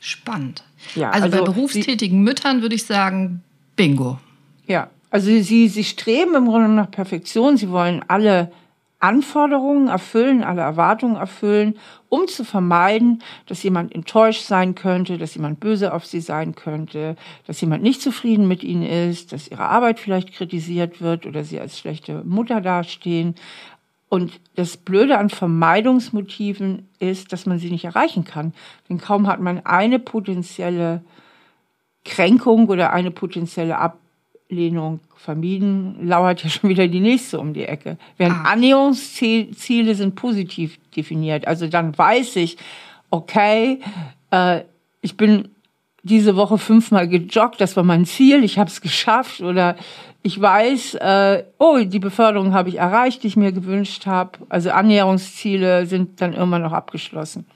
Spannend. Ja, also, also bei berufstätigen Müttern würde ich sagen, bingo. Ja, Also sie, sie streben im Grunde nach Perfektion. Sie wollen alle Anforderungen erfüllen, alle Erwartungen erfüllen, um zu vermeiden, dass jemand enttäuscht sein könnte, dass jemand böse auf sie sein könnte, dass jemand nicht zufrieden mit ihnen ist, dass ihre Arbeit vielleicht kritisiert wird oder sie als schlechte Mutter dastehen. Und das Blöde an Vermeidungsmotiven ist, dass man sie nicht erreichen kann. Denn kaum hat man eine potenzielle Kränkung oder eine potenzielle Ablehnung vermieden, lauert ja schon wieder die nächste um die Ecke. Während ah. Annäherungsziele sind positiv definiert. Also dann weiß ich, okay, äh, ich bin diese Woche fünfmal gejoggt, das war mein Ziel, ich habe es geschafft oder ich weiß, äh, oh, die Beförderung habe ich erreicht, die ich mir gewünscht habe. Also Annäherungsziele sind dann immer noch abgeschlossen.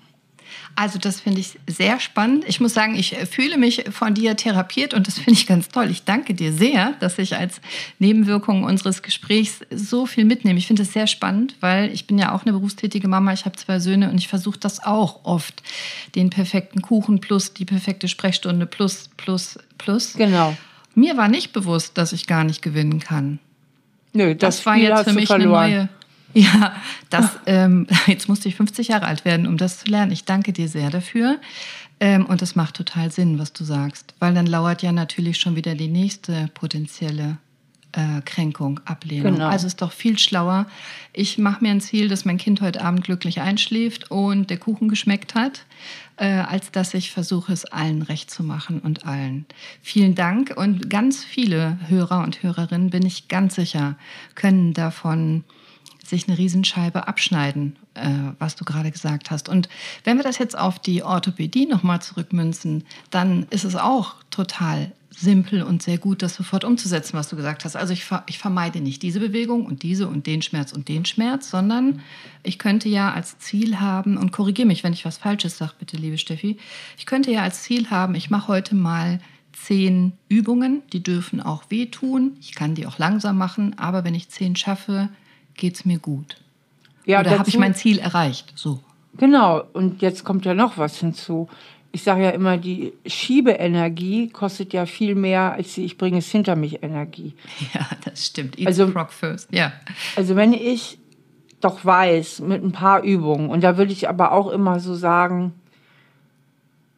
Also das finde ich sehr spannend. Ich muss sagen, ich fühle mich von dir therapiert und das finde ich ganz toll. Ich danke dir sehr, dass ich als Nebenwirkung unseres Gesprächs so viel mitnehme. Ich finde es sehr spannend, weil ich bin ja auch eine berufstätige Mama. Ich habe zwei Söhne und ich versuche das auch oft. Den perfekten Kuchen plus die perfekte Sprechstunde plus, plus, plus. Genau. Mir war nicht bewusst, dass ich gar nicht gewinnen kann. Nö, das, das war jetzt für mich verloren. eine neue Ja, das, ähm, jetzt musste ich 50 Jahre alt werden, um das zu lernen. Ich danke dir sehr dafür. Ähm, und das macht total Sinn, was du sagst, weil dann lauert ja natürlich schon wieder die nächste potenzielle äh, Kränkung, Ablehnung. Genau. Also ist doch viel schlauer. Ich mache mir ein Ziel, dass mein Kind heute Abend glücklich einschläft und der Kuchen geschmeckt hat, äh, als dass ich versuche, es allen recht zu machen und allen. Vielen Dank und ganz viele Hörer und Hörerinnen, bin ich ganz sicher, können davon sich eine Riesenscheibe abschneiden, äh, was du gerade gesagt hast. Und wenn wir das jetzt auf die Orthopädie nochmal zurückmünzen, dann ist es auch total simpel und sehr gut, das sofort umzusetzen, was du gesagt hast. Also ich, ich vermeide nicht diese Bewegung und diese und den Schmerz und den Schmerz, sondern ich könnte ja als Ziel haben, und korrigiere mich, wenn ich was Falsches sage, bitte, liebe Steffi, ich könnte ja als Ziel haben, ich mache heute mal zehn Übungen, die dürfen auch wehtun, ich kann die auch langsam machen, aber wenn ich zehn schaffe, geht es mir gut. Ja, Oder habe ich mein Ziel erreicht? So. Genau, und jetzt kommt ja noch was hinzu. Ich sage ja immer, die Schiebeenergie kostet ja viel mehr als die Ich bringe es hinter mich Energie. Ja, das stimmt. Eat also, frog first. Ja. Also wenn ich doch weiß, mit ein paar Übungen, und da würde ich aber auch immer so sagen,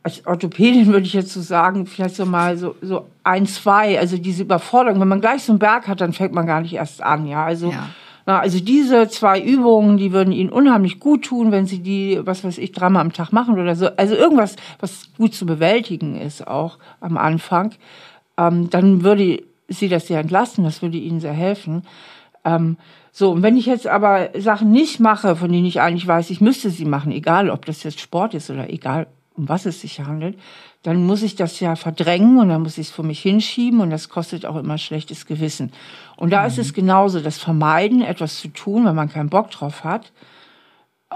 als Orthopädin würde ich jetzt so sagen, vielleicht so mal so, so ein, zwei, also diese Überforderung. Wenn man gleich so einen Berg hat, dann fängt man gar nicht erst an, ja. Also ja. Na, also diese zwei Übungen, die würden Ihnen unheimlich gut tun, wenn Sie die, was weiß ich, dreimal am Tag machen oder so. Also irgendwas, was gut zu bewältigen ist auch am Anfang. Ähm, dann würde Sie das sehr entlasten, das würde Ihnen sehr helfen. Ähm, so, und wenn ich jetzt aber Sachen nicht mache, von denen ich eigentlich weiß, ich müsste sie machen, egal ob das jetzt Sport ist oder egal um was es sich handelt, dann muss ich das ja verdrängen und dann muss ich es vor mich hinschieben und das kostet auch immer schlechtes Gewissen. Und da mhm. ist es genauso, das Vermeiden, etwas zu tun, wenn man keinen Bock drauf hat,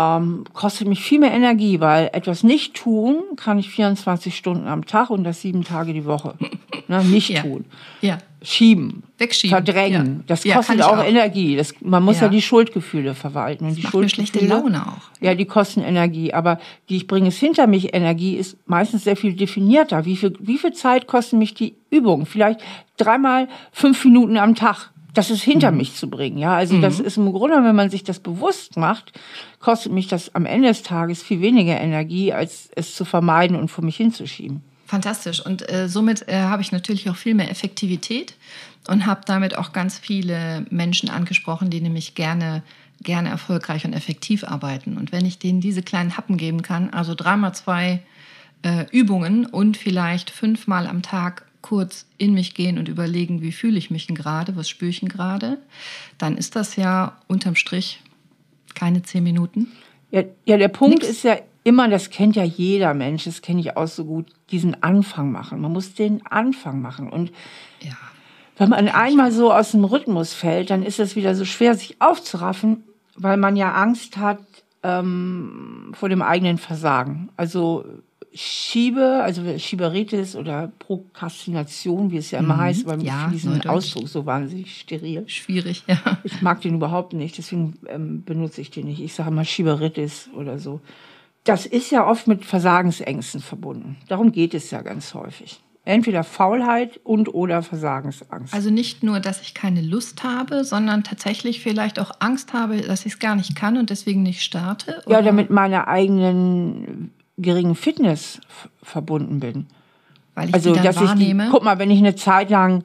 ähm, kostet mich viel mehr Energie, weil etwas nicht tun kann ich 24 Stunden am Tag und das sieben Tage die Woche. ne, nicht ja. tun. Ja. Schieben. Wegschieben. Verdrängen. Ja. Das kostet auch, auch, Energie. Das, man muss ja. die Schuldgefühle verwalten. Und das die macht Schuldgefühle, schlechte Laune auch. Ja, die kosten Energie. Aber die Ich bringe es hinter mich Energie ist meistens sehr viel definierter. Wie viel, wie viel Zeit kosten mich die Übungen? Vielleicht dreimal fünf Minuten am Tag das ist hinter mhm. mich zu bringen. Ja, also mhm. das ist im Grunde, wenn man sich das bewusst macht, kostet mich das am Ende des Tages viel weniger Energie, als es zu vermeiden und vor mich hinzuschieben. Fantastisch. Und äh, somit äh, habe ich natürlich auch viel mehr Effektivität und habe damit auch ganz viele Menschen angesprochen, die nämlich gerne gerne erfolgreich und effektiv arbeiten. Und wenn ich denen diese kleinen Happen geben kann, also dreimal zwei äh, Übungen und vielleicht fünfmal am Tag kurz in mich gehen und überlegen, wie fühle ich mich denn gerade, was spüre ich denn gerade, dann ist das ja unterm Strich keine zehn Minuten. Ja, ja der Punkt Nix. ist ja immer, das kennt ja jeder Mensch, das kenne ich auch so gut, diesen Anfang machen. Man muss den Anfang machen. Und ja, wenn man einmal so aus dem Rhythmus fällt, dann ist es wieder so schwer, sich aufzuraffen, weil man ja Angst hat ähm, vor dem eigenen Versagen. Also Schiebe, also Schieberitis oder Prokrastination, wie es ja immer mhm. heißt, weil ja, diesen Ausdruck so wahnsinnig steril. Schwierig, ja. Ich mag den überhaupt nicht, deswegen ähm, benutze ich den nicht. Ich sage mal Schieberitis oder so. Das ist ja oft mit Versagensängsten verbunden. Darum geht es ja ganz häufig. Entweder Faulheit und oder Versagensangst. Also nicht nur, dass ich keine Lust habe, sondern tatsächlich vielleicht auch Angst habe, dass ich es gar nicht kann und deswegen nicht starte? Oder? Ja, damit meiner eigenen geringen Fitness verbunden bin. Weil ich also, dass wahrnehme. ich, guck mal, wenn ich eine Zeit lang,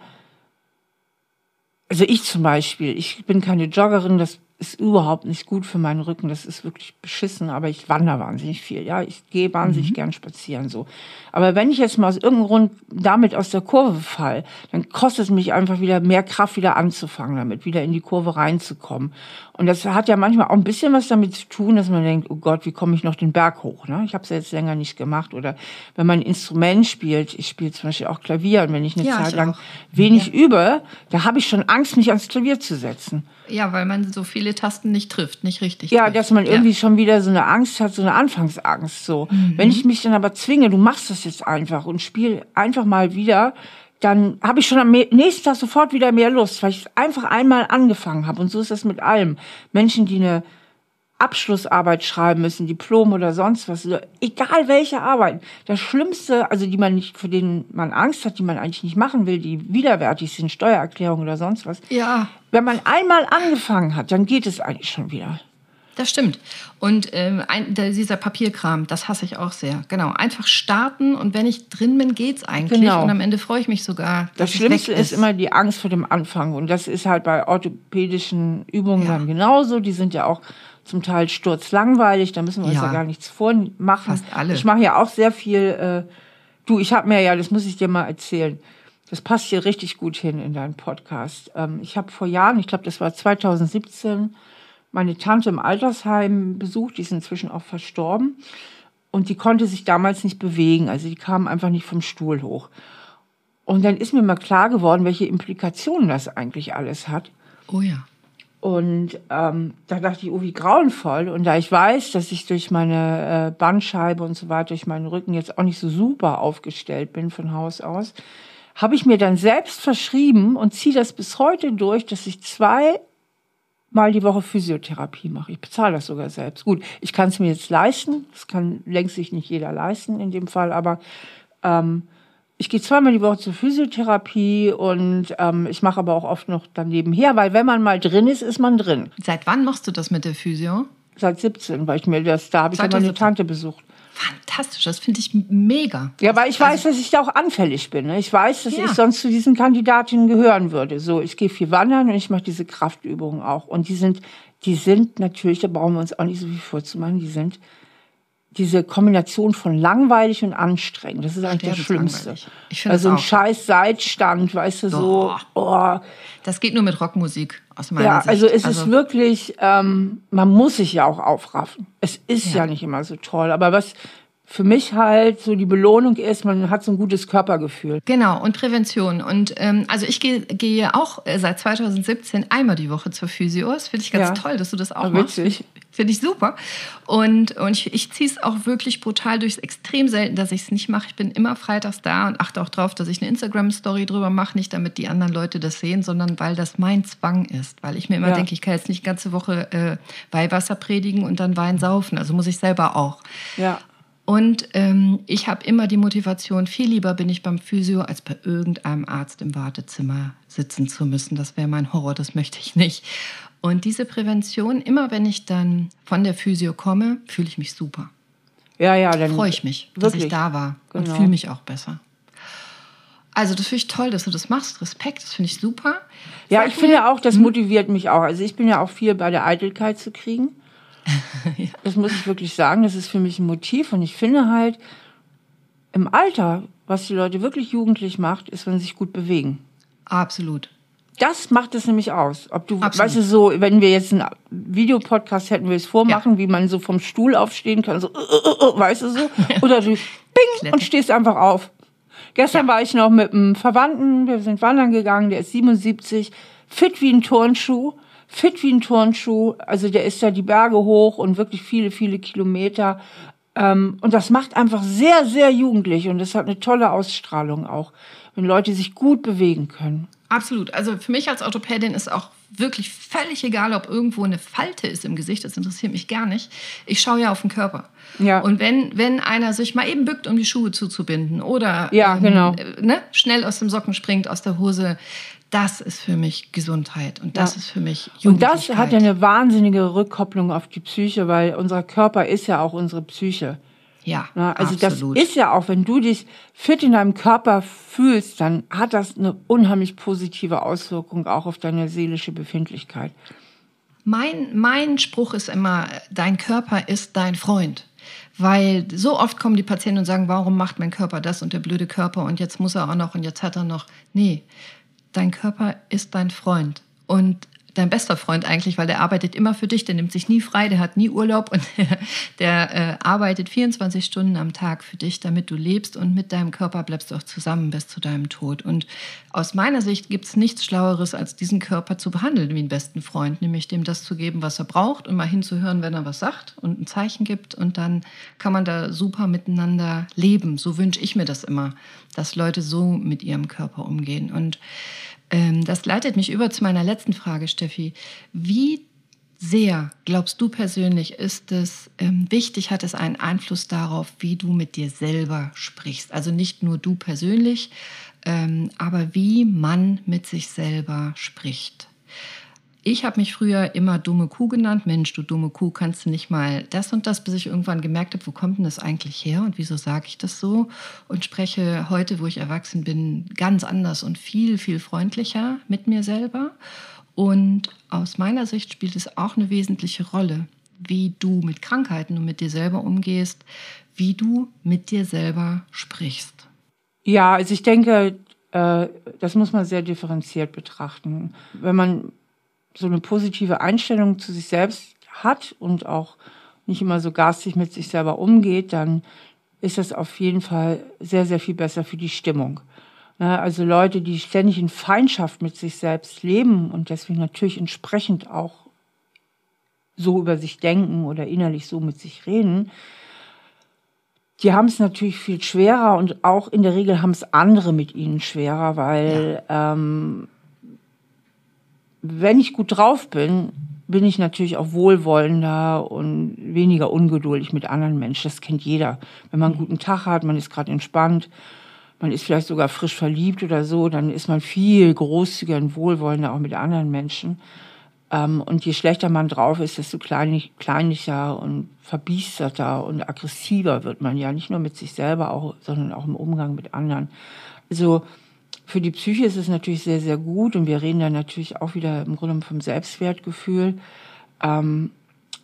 also ich zum Beispiel, ich bin keine Joggerin, das ist überhaupt nicht gut für meinen Rücken. Das ist wirklich beschissen, aber ich wandere wahnsinnig viel. Ja, ich gehe wahnsinnig mhm. gern spazieren so. Aber wenn ich jetzt mal aus irgendeinem Grund damit aus der Kurve fall, dann kostet es mich einfach wieder mehr Kraft, wieder anzufangen damit, wieder in die Kurve reinzukommen. Und das hat ja manchmal auch ein bisschen was damit zu tun, dass man denkt, oh Gott, wie komme ich noch den Berg hoch? Ne? Ich habe es ja jetzt länger nicht gemacht. Oder wenn man ein Instrument spielt, ich spiele zum Beispiel auch Klavier, und wenn ich eine ja, Zeit lang wenig ja. übe, da habe ich schon Angst, mich ans Klavier zu setzen. Ja, weil man so viele Tasten nicht trifft, nicht richtig. Ja, trifft. dass man irgendwie ja. schon wieder so eine Angst hat, so eine Anfangsangst. So, mhm. wenn ich mich dann aber zwinge, du machst das jetzt einfach und spiel einfach mal wieder, dann habe ich schon am nächsten Tag sofort wieder mehr Lust, weil ich einfach einmal angefangen habe. Und so ist das mit allem. Menschen, die eine Abschlussarbeit schreiben müssen, Diplom oder sonst was, egal welche Arbeit. Das Schlimmste, also die man nicht, für den man Angst hat, die man eigentlich nicht machen will, die widerwärtig sind, Steuererklärung oder sonst was. Ja. Wenn man einmal angefangen hat, dann geht es eigentlich schon wieder. Das stimmt. Und ähm, ein, dieser Papierkram, das hasse ich auch sehr. Genau. Einfach starten und wenn ich drin bin, geht's eigentlich. Genau. Und am Ende freue ich mich sogar. Das Schlimmste ist. ist. immer die Angst vor dem Anfang. Und das ist halt bei orthopädischen Übungen ja. dann genauso. Die sind ja auch zum Teil sturzlangweilig, da müssen wir uns ja, ja gar nichts vormachen. Fast alle. Ich mache ja auch sehr viel, äh, du, ich habe mir ja, das muss ich dir mal erzählen, das passt hier richtig gut hin in deinen Podcast. Ähm, ich habe vor Jahren, ich glaube, das war 2017, meine Tante im Altersheim besucht, die ist inzwischen auch verstorben. Und die konnte sich damals nicht bewegen, also die kam einfach nicht vom Stuhl hoch. Und dann ist mir mal klar geworden, welche Implikationen das eigentlich alles hat. Oh ja. Und ähm, da dachte ich, oh, wie grauenvoll. Und da ich weiß, dass ich durch meine äh, Bandscheibe und so weiter, durch meinen Rücken jetzt auch nicht so super aufgestellt bin von Haus aus, habe ich mir dann selbst verschrieben und ziehe das bis heute durch, dass ich zwei Mal die Woche Physiotherapie mache. Ich bezahle das sogar selbst. Gut, ich kann es mir jetzt leisten. Das kann längst sich nicht jeder leisten in dem Fall, aber ähm, ich gehe zweimal die Woche zur Physiotherapie und ähm, ich mache aber auch oft noch daneben her, weil wenn man mal drin ist, ist man drin. Seit wann machst du das mit der Physio? Seit 17, weil ich mir das, da habe ich ja meine Tante besucht. Fantastisch, das finde ich mega. Ja, weil ich weiß, also, dass ich da auch anfällig bin. Ne? Ich weiß, dass ja. ich sonst zu diesen Kandidatinnen gehören würde. So, ich gehe viel wandern und ich mache diese Kraftübungen auch. Und die sind, die sind natürlich, da brauchen wir uns auch nicht so viel vorzumachen, die sind diese Kombination von langweilig und anstrengend, das ist eigentlich das Schlimmste. Also ein scheiß Seitstand, weißt du, so. Oh. Das geht nur mit Rockmusik aus meiner ja, Sicht. Also es also ist wirklich, ähm, man muss sich ja auch aufraffen. Es ist ja. ja nicht immer so toll, aber was für mich halt so die Belohnung ist, man hat so ein gutes Körpergefühl. Genau, und Prävention. Und ähm, also ich gehe, gehe auch äh, seit 2017 einmal die Woche zur Physio. Das finde ich ganz ja. toll, dass du das auch ja, machst. Witzig. Finde ich super. Und, und ich, ich ziehe es auch wirklich brutal durch. Extrem selten, dass ich es nicht mache. Ich bin immer freitags da und achte auch darauf, dass ich eine Instagram-Story drüber mache. Nicht damit die anderen Leute das sehen, sondern weil das mein Zwang ist. Weil ich mir immer ja. denke, ich kann jetzt nicht die ganze Woche äh, Weihwasser predigen und dann Wein saufen. Also muss ich selber auch. Ja. Und ähm, ich habe immer die Motivation, viel lieber bin ich beim Physio, als bei irgendeinem Arzt im Wartezimmer sitzen zu müssen. Das wäre mein Horror, das möchte ich nicht. Und diese Prävention, immer wenn ich dann von der Physio komme, fühle ich mich super. Ja, ja, dann freue ich mich, wirklich? dass ich da war genau. und fühle mich auch besser. Also das finde ich toll, dass du das machst. Respekt, das finde ich super. Ja, Sag ich mir, finde auch, das hm? motiviert mich auch. Also ich bin ja auch viel bei der Eitelkeit zu kriegen. ja. Das muss ich wirklich sagen. Das ist für mich ein Motiv. Und ich finde halt, im Alter, was die Leute wirklich jugendlich macht, ist, wenn sie sich gut bewegen. Absolut. Das macht es nämlich aus. Ob du, Absolut. weißt du, so, wenn wir jetzt einen Videopodcast hätten, wir es vormachen, ja. wie man so vom Stuhl aufstehen kann, so, uh, uh, uh, weißt du so, oder du bing und stehst einfach auf. Gestern ja. war ich noch mit einem Verwandten, wir sind wandern gegangen, der ist 77, fit wie ein Turnschuh fit wie ein Turnschuh. Also der ist ja die Berge hoch und wirklich viele, viele Kilometer. Ähm, und das macht einfach sehr, sehr jugendlich und das hat eine tolle Ausstrahlung auch, wenn Leute sich gut bewegen können. Absolut. Also für mich als Orthopädin ist auch wirklich völlig egal, ob irgendwo eine Falte ist im Gesicht. Das interessiert mich gar nicht. Ich schaue ja auf den Körper. Ja. Und wenn, wenn einer sich mal eben bückt, um die Schuhe zuzubinden oder ja, ähm, genau. ne, schnell aus dem Socken springt, aus der Hose, das ist für mich Gesundheit und das ja. ist für mich Und das hat ja eine wahnsinnige Rückkopplung auf die Psyche, weil unser Körper ist ja auch unsere Psyche. Ja, Na, also absolut. das ist ja auch, wenn du dich fit in deinem Körper fühlst, dann hat das eine unheimlich positive Auswirkung auch auf deine seelische Befindlichkeit. Mein, mein Spruch ist immer, dein Körper ist dein Freund. Weil so oft kommen die Patienten und sagen, warum macht mein Körper das und der blöde Körper und jetzt muss er auch noch und jetzt hat er noch. Nee, dein Körper ist dein Freund. Und dein bester Freund eigentlich, weil der arbeitet immer für dich, der nimmt sich nie frei, der hat nie Urlaub und der, der äh, arbeitet 24 Stunden am Tag für dich, damit du lebst und mit deinem Körper bleibst du auch zusammen bis zu deinem Tod. Und aus meiner Sicht gibt es nichts Schlaueres, als diesen Körper zu behandeln wie einen besten Freund, nämlich dem das zu geben, was er braucht und mal hinzuhören, wenn er was sagt und ein Zeichen gibt und dann kann man da super miteinander leben. So wünsche ich mir das immer, dass Leute so mit ihrem Körper umgehen und das leitet mich über zu meiner letzten Frage, Steffi. Wie sehr, glaubst du persönlich, ist es ähm, wichtig, hat es einen Einfluss darauf, wie du mit dir selber sprichst? Also nicht nur du persönlich, ähm, aber wie man mit sich selber spricht. Ich habe mich früher immer dumme Kuh genannt. Mensch, du dumme Kuh, kannst du nicht mal das und das, bis ich irgendwann gemerkt habe, wo kommt denn das eigentlich her und wieso sage ich das so? Und spreche heute, wo ich erwachsen bin, ganz anders und viel, viel freundlicher mit mir selber. Und aus meiner Sicht spielt es auch eine wesentliche Rolle, wie du mit Krankheiten und mit dir selber umgehst, wie du mit dir selber sprichst. Ja, also ich denke, äh, das muss man sehr differenziert betrachten. Wenn man so eine positive Einstellung zu sich selbst hat und auch nicht immer so garstig mit sich selber umgeht, dann ist das auf jeden Fall sehr, sehr viel besser für die Stimmung. Also Leute, die ständig in Feindschaft mit sich selbst leben und deswegen natürlich entsprechend auch so über sich denken oder innerlich so mit sich reden, die haben es natürlich viel schwerer und auch in der Regel haben es andere mit ihnen schwerer, weil ja. ähm, wenn ich gut drauf bin, bin ich natürlich auch wohlwollender und weniger ungeduldig mit anderen Menschen. Das kennt jeder. Wenn man einen guten Tag hat, man ist gerade entspannt, man ist vielleicht sogar frisch verliebt oder so, dann ist man viel großzügiger und wohlwollender auch mit anderen Menschen. Ähm, und je schlechter man drauf ist, desto kleinlicher und verbiesterter und aggressiver wird man ja. Nicht nur mit sich selber, auch, sondern auch im Umgang mit anderen. Also, für die Psyche ist es natürlich sehr, sehr gut und wir reden da natürlich auch wieder im Grunde vom Selbstwertgefühl. Ähm,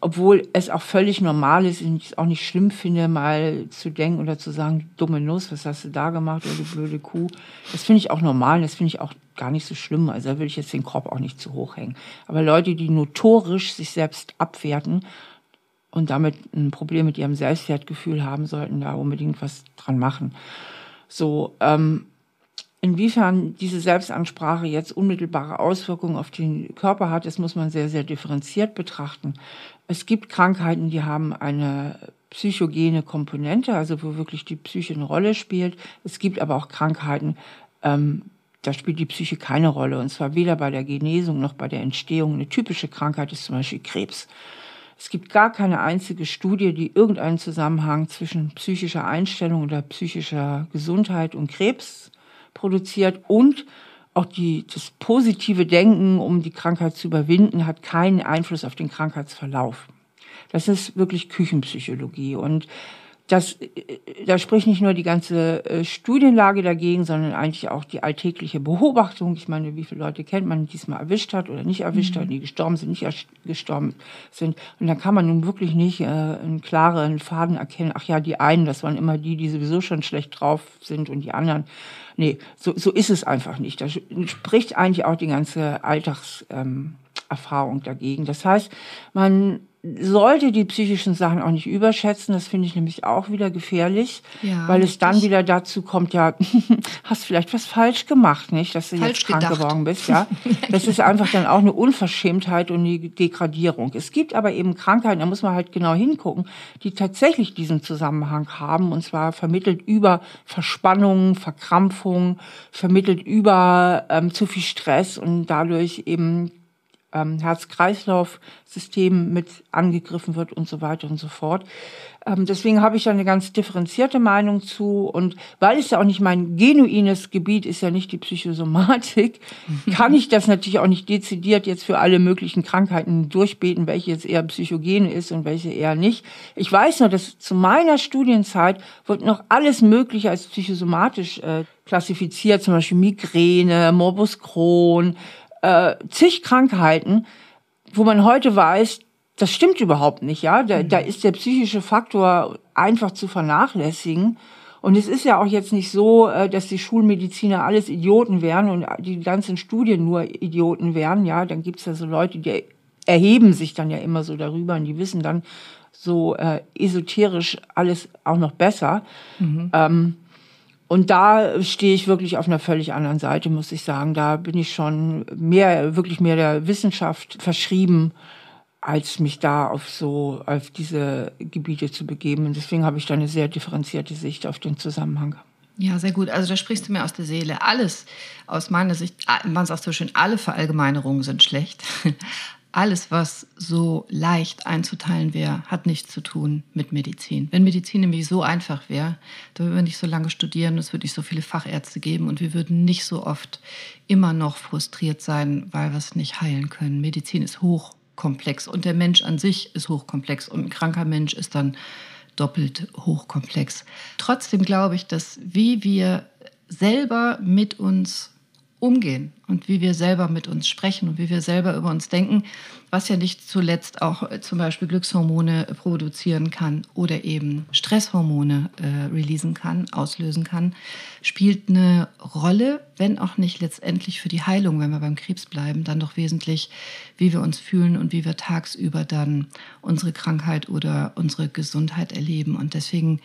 obwohl es auch völlig normal ist und ich es auch nicht schlimm finde, mal zu denken oder zu sagen, dumme Nuss, was hast du da gemacht oder du blöde Kuh. Das finde ich auch normal, das finde ich auch gar nicht so schlimm. Also da will ich jetzt den Korb auch nicht zu hoch hängen. Aber Leute, die notorisch sich selbst abwerten und damit ein Problem mit ihrem Selbstwertgefühl haben, sollten da unbedingt was dran machen. So, ähm, Inwiefern diese Selbstansprache jetzt unmittelbare Auswirkungen auf den Körper hat, das muss man sehr, sehr differenziert betrachten. Es gibt Krankheiten, die haben eine psychogene Komponente, also wo wirklich die Psyche eine Rolle spielt. Es gibt aber auch Krankheiten, ähm, da spielt die Psyche keine Rolle. Und zwar weder bei der Genesung noch bei der Entstehung. Eine typische Krankheit ist zum Beispiel Krebs. Es gibt gar keine einzige Studie, die irgendeinen Zusammenhang zwischen psychischer Einstellung oder psychischer Gesundheit und Krebs produziert und auch die, das positive Denken, um die Krankheit zu überwinden, hat keinen Einfluss auf den Krankheitsverlauf. Das ist wirklich Küchenpsychologie. Und das, da spricht nicht nur die ganze äh, Studienlage dagegen, sondern eigentlich auch die alltägliche Beobachtung. Ich meine, wie viele Leute kennt man, die es mal erwischt hat oder nicht erwischt mhm. hat, die gestorben sind, nicht gestorben sind. Und da kann man nun wirklich nicht äh, einen klaren Faden erkennen. Ach ja, die einen, das waren immer die, die sowieso schon schlecht drauf sind und die anderen. Nee, so, so ist es einfach nicht. Da spricht eigentlich auch die ganze Alltags, ähm, dagegen. Das heißt, man sollte die psychischen Sachen auch nicht überschätzen. Das finde ich nämlich auch wieder gefährlich, ja, weil es dann wieder dazu kommt, ja, hast vielleicht was falsch gemacht, nicht, dass du falsch jetzt krank gedacht. geworden bist, ja. Das ist einfach dann auch eine Unverschämtheit und eine Degradierung. Es gibt aber eben Krankheiten, da muss man halt genau hingucken, die tatsächlich diesen Zusammenhang haben und zwar vermittelt über Verspannungen, Verkrampfungen, vermittelt über ähm, zu viel Stress und dadurch eben ähm, Herz-Kreislauf-System mit angegriffen wird und so weiter und so fort. Ähm, deswegen habe ich da eine ganz differenzierte Meinung zu. Und weil es ja auch nicht mein genuines Gebiet ist, ja nicht die Psychosomatik, kann ich das natürlich auch nicht dezidiert jetzt für alle möglichen Krankheiten durchbeten, welche jetzt eher psychogene ist und welche eher nicht. Ich weiß nur, dass zu meiner Studienzeit wird noch alles Mögliche als psychosomatisch äh, klassifiziert, zum Beispiel Migräne, Morbus Crohn, äh, zig Krankheiten, wo man heute weiß, das stimmt überhaupt nicht, ja. Da, mhm. da ist der psychische Faktor einfach zu vernachlässigen. Und es ist ja auch jetzt nicht so, äh, dass die Schulmediziner alles Idioten wären und die ganzen Studien nur Idioten wären. Ja, dann gibt's ja so Leute, die erheben sich dann ja immer so darüber und die wissen dann so äh, esoterisch alles auch noch besser. Mhm. Ähm, und da stehe ich wirklich auf einer völlig anderen Seite, muss ich sagen. Da bin ich schon mehr, wirklich mehr der Wissenschaft verschrieben, als mich da auf so, auf diese Gebiete zu begeben. Und deswegen habe ich da eine sehr differenzierte Sicht auf den Zusammenhang. Ja, sehr gut. Also da sprichst du mir aus der Seele. Alles, aus meiner Sicht, man sagt so schön, alle Verallgemeinerungen sind schlecht alles, was so leicht einzuteilen wäre, hat nichts zu tun mit Medizin. Wenn Medizin nämlich so einfach wäre, dann würden wir nicht so lange studieren, es würde nicht so viele Fachärzte geben und wir würden nicht so oft immer noch frustriert sein, weil wir es nicht heilen können. Medizin ist hochkomplex und der Mensch an sich ist hochkomplex und ein kranker Mensch ist dann doppelt hochkomplex. Trotzdem glaube ich, dass wie wir selber mit uns umgehen und wie wir selber mit uns sprechen und wie wir selber über uns denken, was ja nicht zuletzt auch äh, zum Beispiel Glückshormone produzieren kann oder eben Stresshormone äh, releasen kann, auslösen kann, spielt eine Rolle, wenn auch nicht letztendlich für die Heilung, wenn wir beim Krebs bleiben, dann doch wesentlich, wie wir uns fühlen und wie wir tagsüber dann unsere Krankheit oder unsere Gesundheit erleben. Und deswegen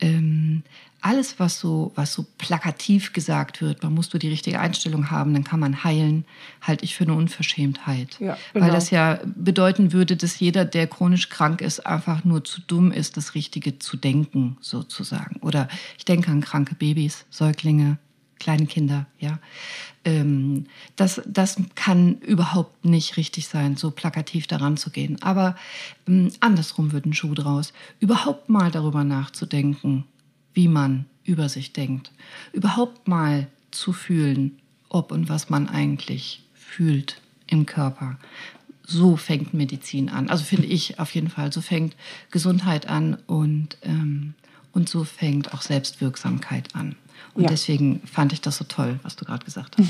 ähm, alles, was so, was so plakativ gesagt wird, man muss nur die richtige Einstellung haben, dann kann man heilen, halte ich für eine Unverschämtheit. Ja, genau. Weil das ja bedeuten würde, dass jeder, der chronisch krank ist, einfach nur zu dumm ist, das Richtige zu denken, sozusagen. Oder ich denke an kranke Babys, Säuglinge, kleine Kinder, ja. Ähm, das, das kann überhaupt nicht richtig sein, so plakativ daran zu gehen. Aber ähm, andersrum wird ein Schuh draus. Überhaupt mal darüber nachzudenken, wie man über sich denkt. Überhaupt mal zu fühlen, ob und was man eigentlich fühlt im Körper. So fängt Medizin an. Also finde ich auf jeden Fall. So fängt Gesundheit an und, ähm, und so fängt auch Selbstwirksamkeit an. Und ja. deswegen fand ich das so toll, was du gerade gesagt hast.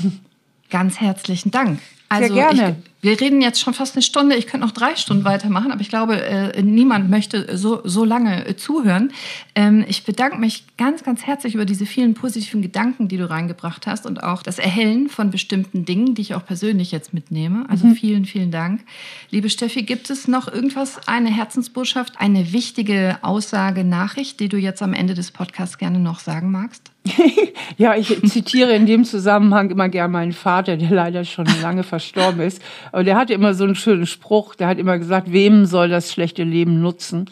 Ganz herzlichen Dank. Also Sehr gerne. Ich, wir reden jetzt schon fast eine Stunde. Ich könnte noch drei Stunden weitermachen, aber ich glaube, äh, niemand möchte so, so lange äh, zuhören. Ähm, ich bedanke mich ganz, ganz herzlich über diese vielen positiven Gedanken, die du reingebracht hast und auch das Erhellen von bestimmten Dingen, die ich auch persönlich jetzt mitnehme. Also mhm. vielen, vielen Dank. Liebe Steffi, gibt es noch irgendwas, eine Herzensbotschaft, eine wichtige Aussage, Nachricht, die du jetzt am Ende des Podcasts gerne noch sagen magst? ja, ich zitiere in dem Zusammenhang immer gern meinen Vater, der leider schon lange verstorben ist. Aber der hatte immer so einen schönen Spruch, der hat immer gesagt, wem soll das schlechte Leben nutzen?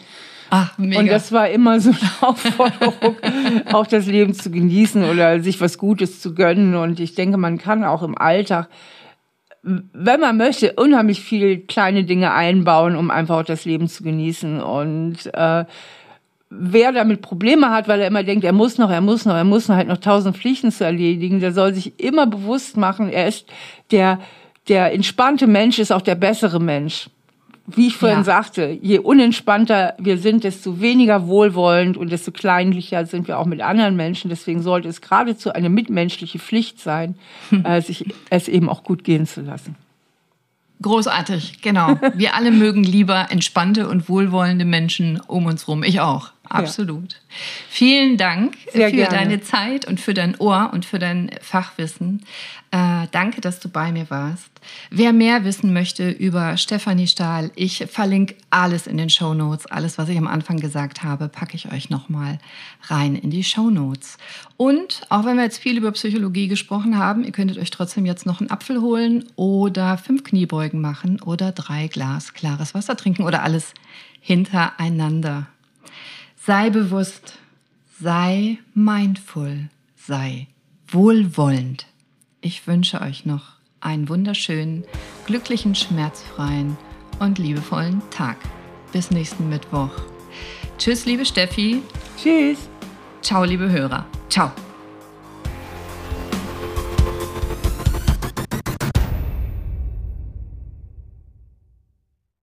Ach, mega. Und das war immer so eine Aufforderung, auch das Leben zu genießen oder sich was Gutes zu gönnen. Und ich denke, man kann auch im Alltag, wenn man möchte, unheimlich viele kleine Dinge einbauen, um einfach auch das Leben zu genießen. Und äh, wer damit Probleme hat, weil er immer denkt, er muss noch, er muss noch, er muss noch, halt noch tausend Pflichten zu erledigen, der soll sich immer bewusst machen, er ist der der entspannte Mensch ist auch der bessere Mensch. Wie ich vorhin ja. sagte, je unentspannter wir sind, desto weniger wohlwollend und desto kleinlicher sind wir auch mit anderen Menschen. Deswegen sollte es geradezu eine mitmenschliche Pflicht sein, äh, sich es eben auch gut gehen zu lassen. Großartig, genau. Wir alle mögen lieber entspannte und wohlwollende Menschen um uns rum. Ich auch. absolut. Ja. Vielen Dank Sehr für gerne. deine Zeit und für dein Ohr und für dein Fachwissen. Äh, danke, dass du bei mir warst. Wer mehr wissen möchte über Stefanie Stahl, ich verlinke alles in den Show Notes. Alles, was ich am Anfang gesagt habe, packe ich euch nochmal rein in die Show Notes. Und auch wenn wir jetzt viel über Psychologie gesprochen haben, ihr könntet euch trotzdem jetzt noch einen Apfel holen oder fünf Kniebeugen machen oder drei Glas klares Wasser trinken oder alles hintereinander. Sei bewusst, sei mindful, sei wohlwollend. Ich wünsche euch noch einen wunderschönen, glücklichen, schmerzfreien und liebevollen Tag. Bis nächsten Mittwoch. Tschüss, liebe Steffi. Tschüss. Ciao, liebe Hörer. Ciao.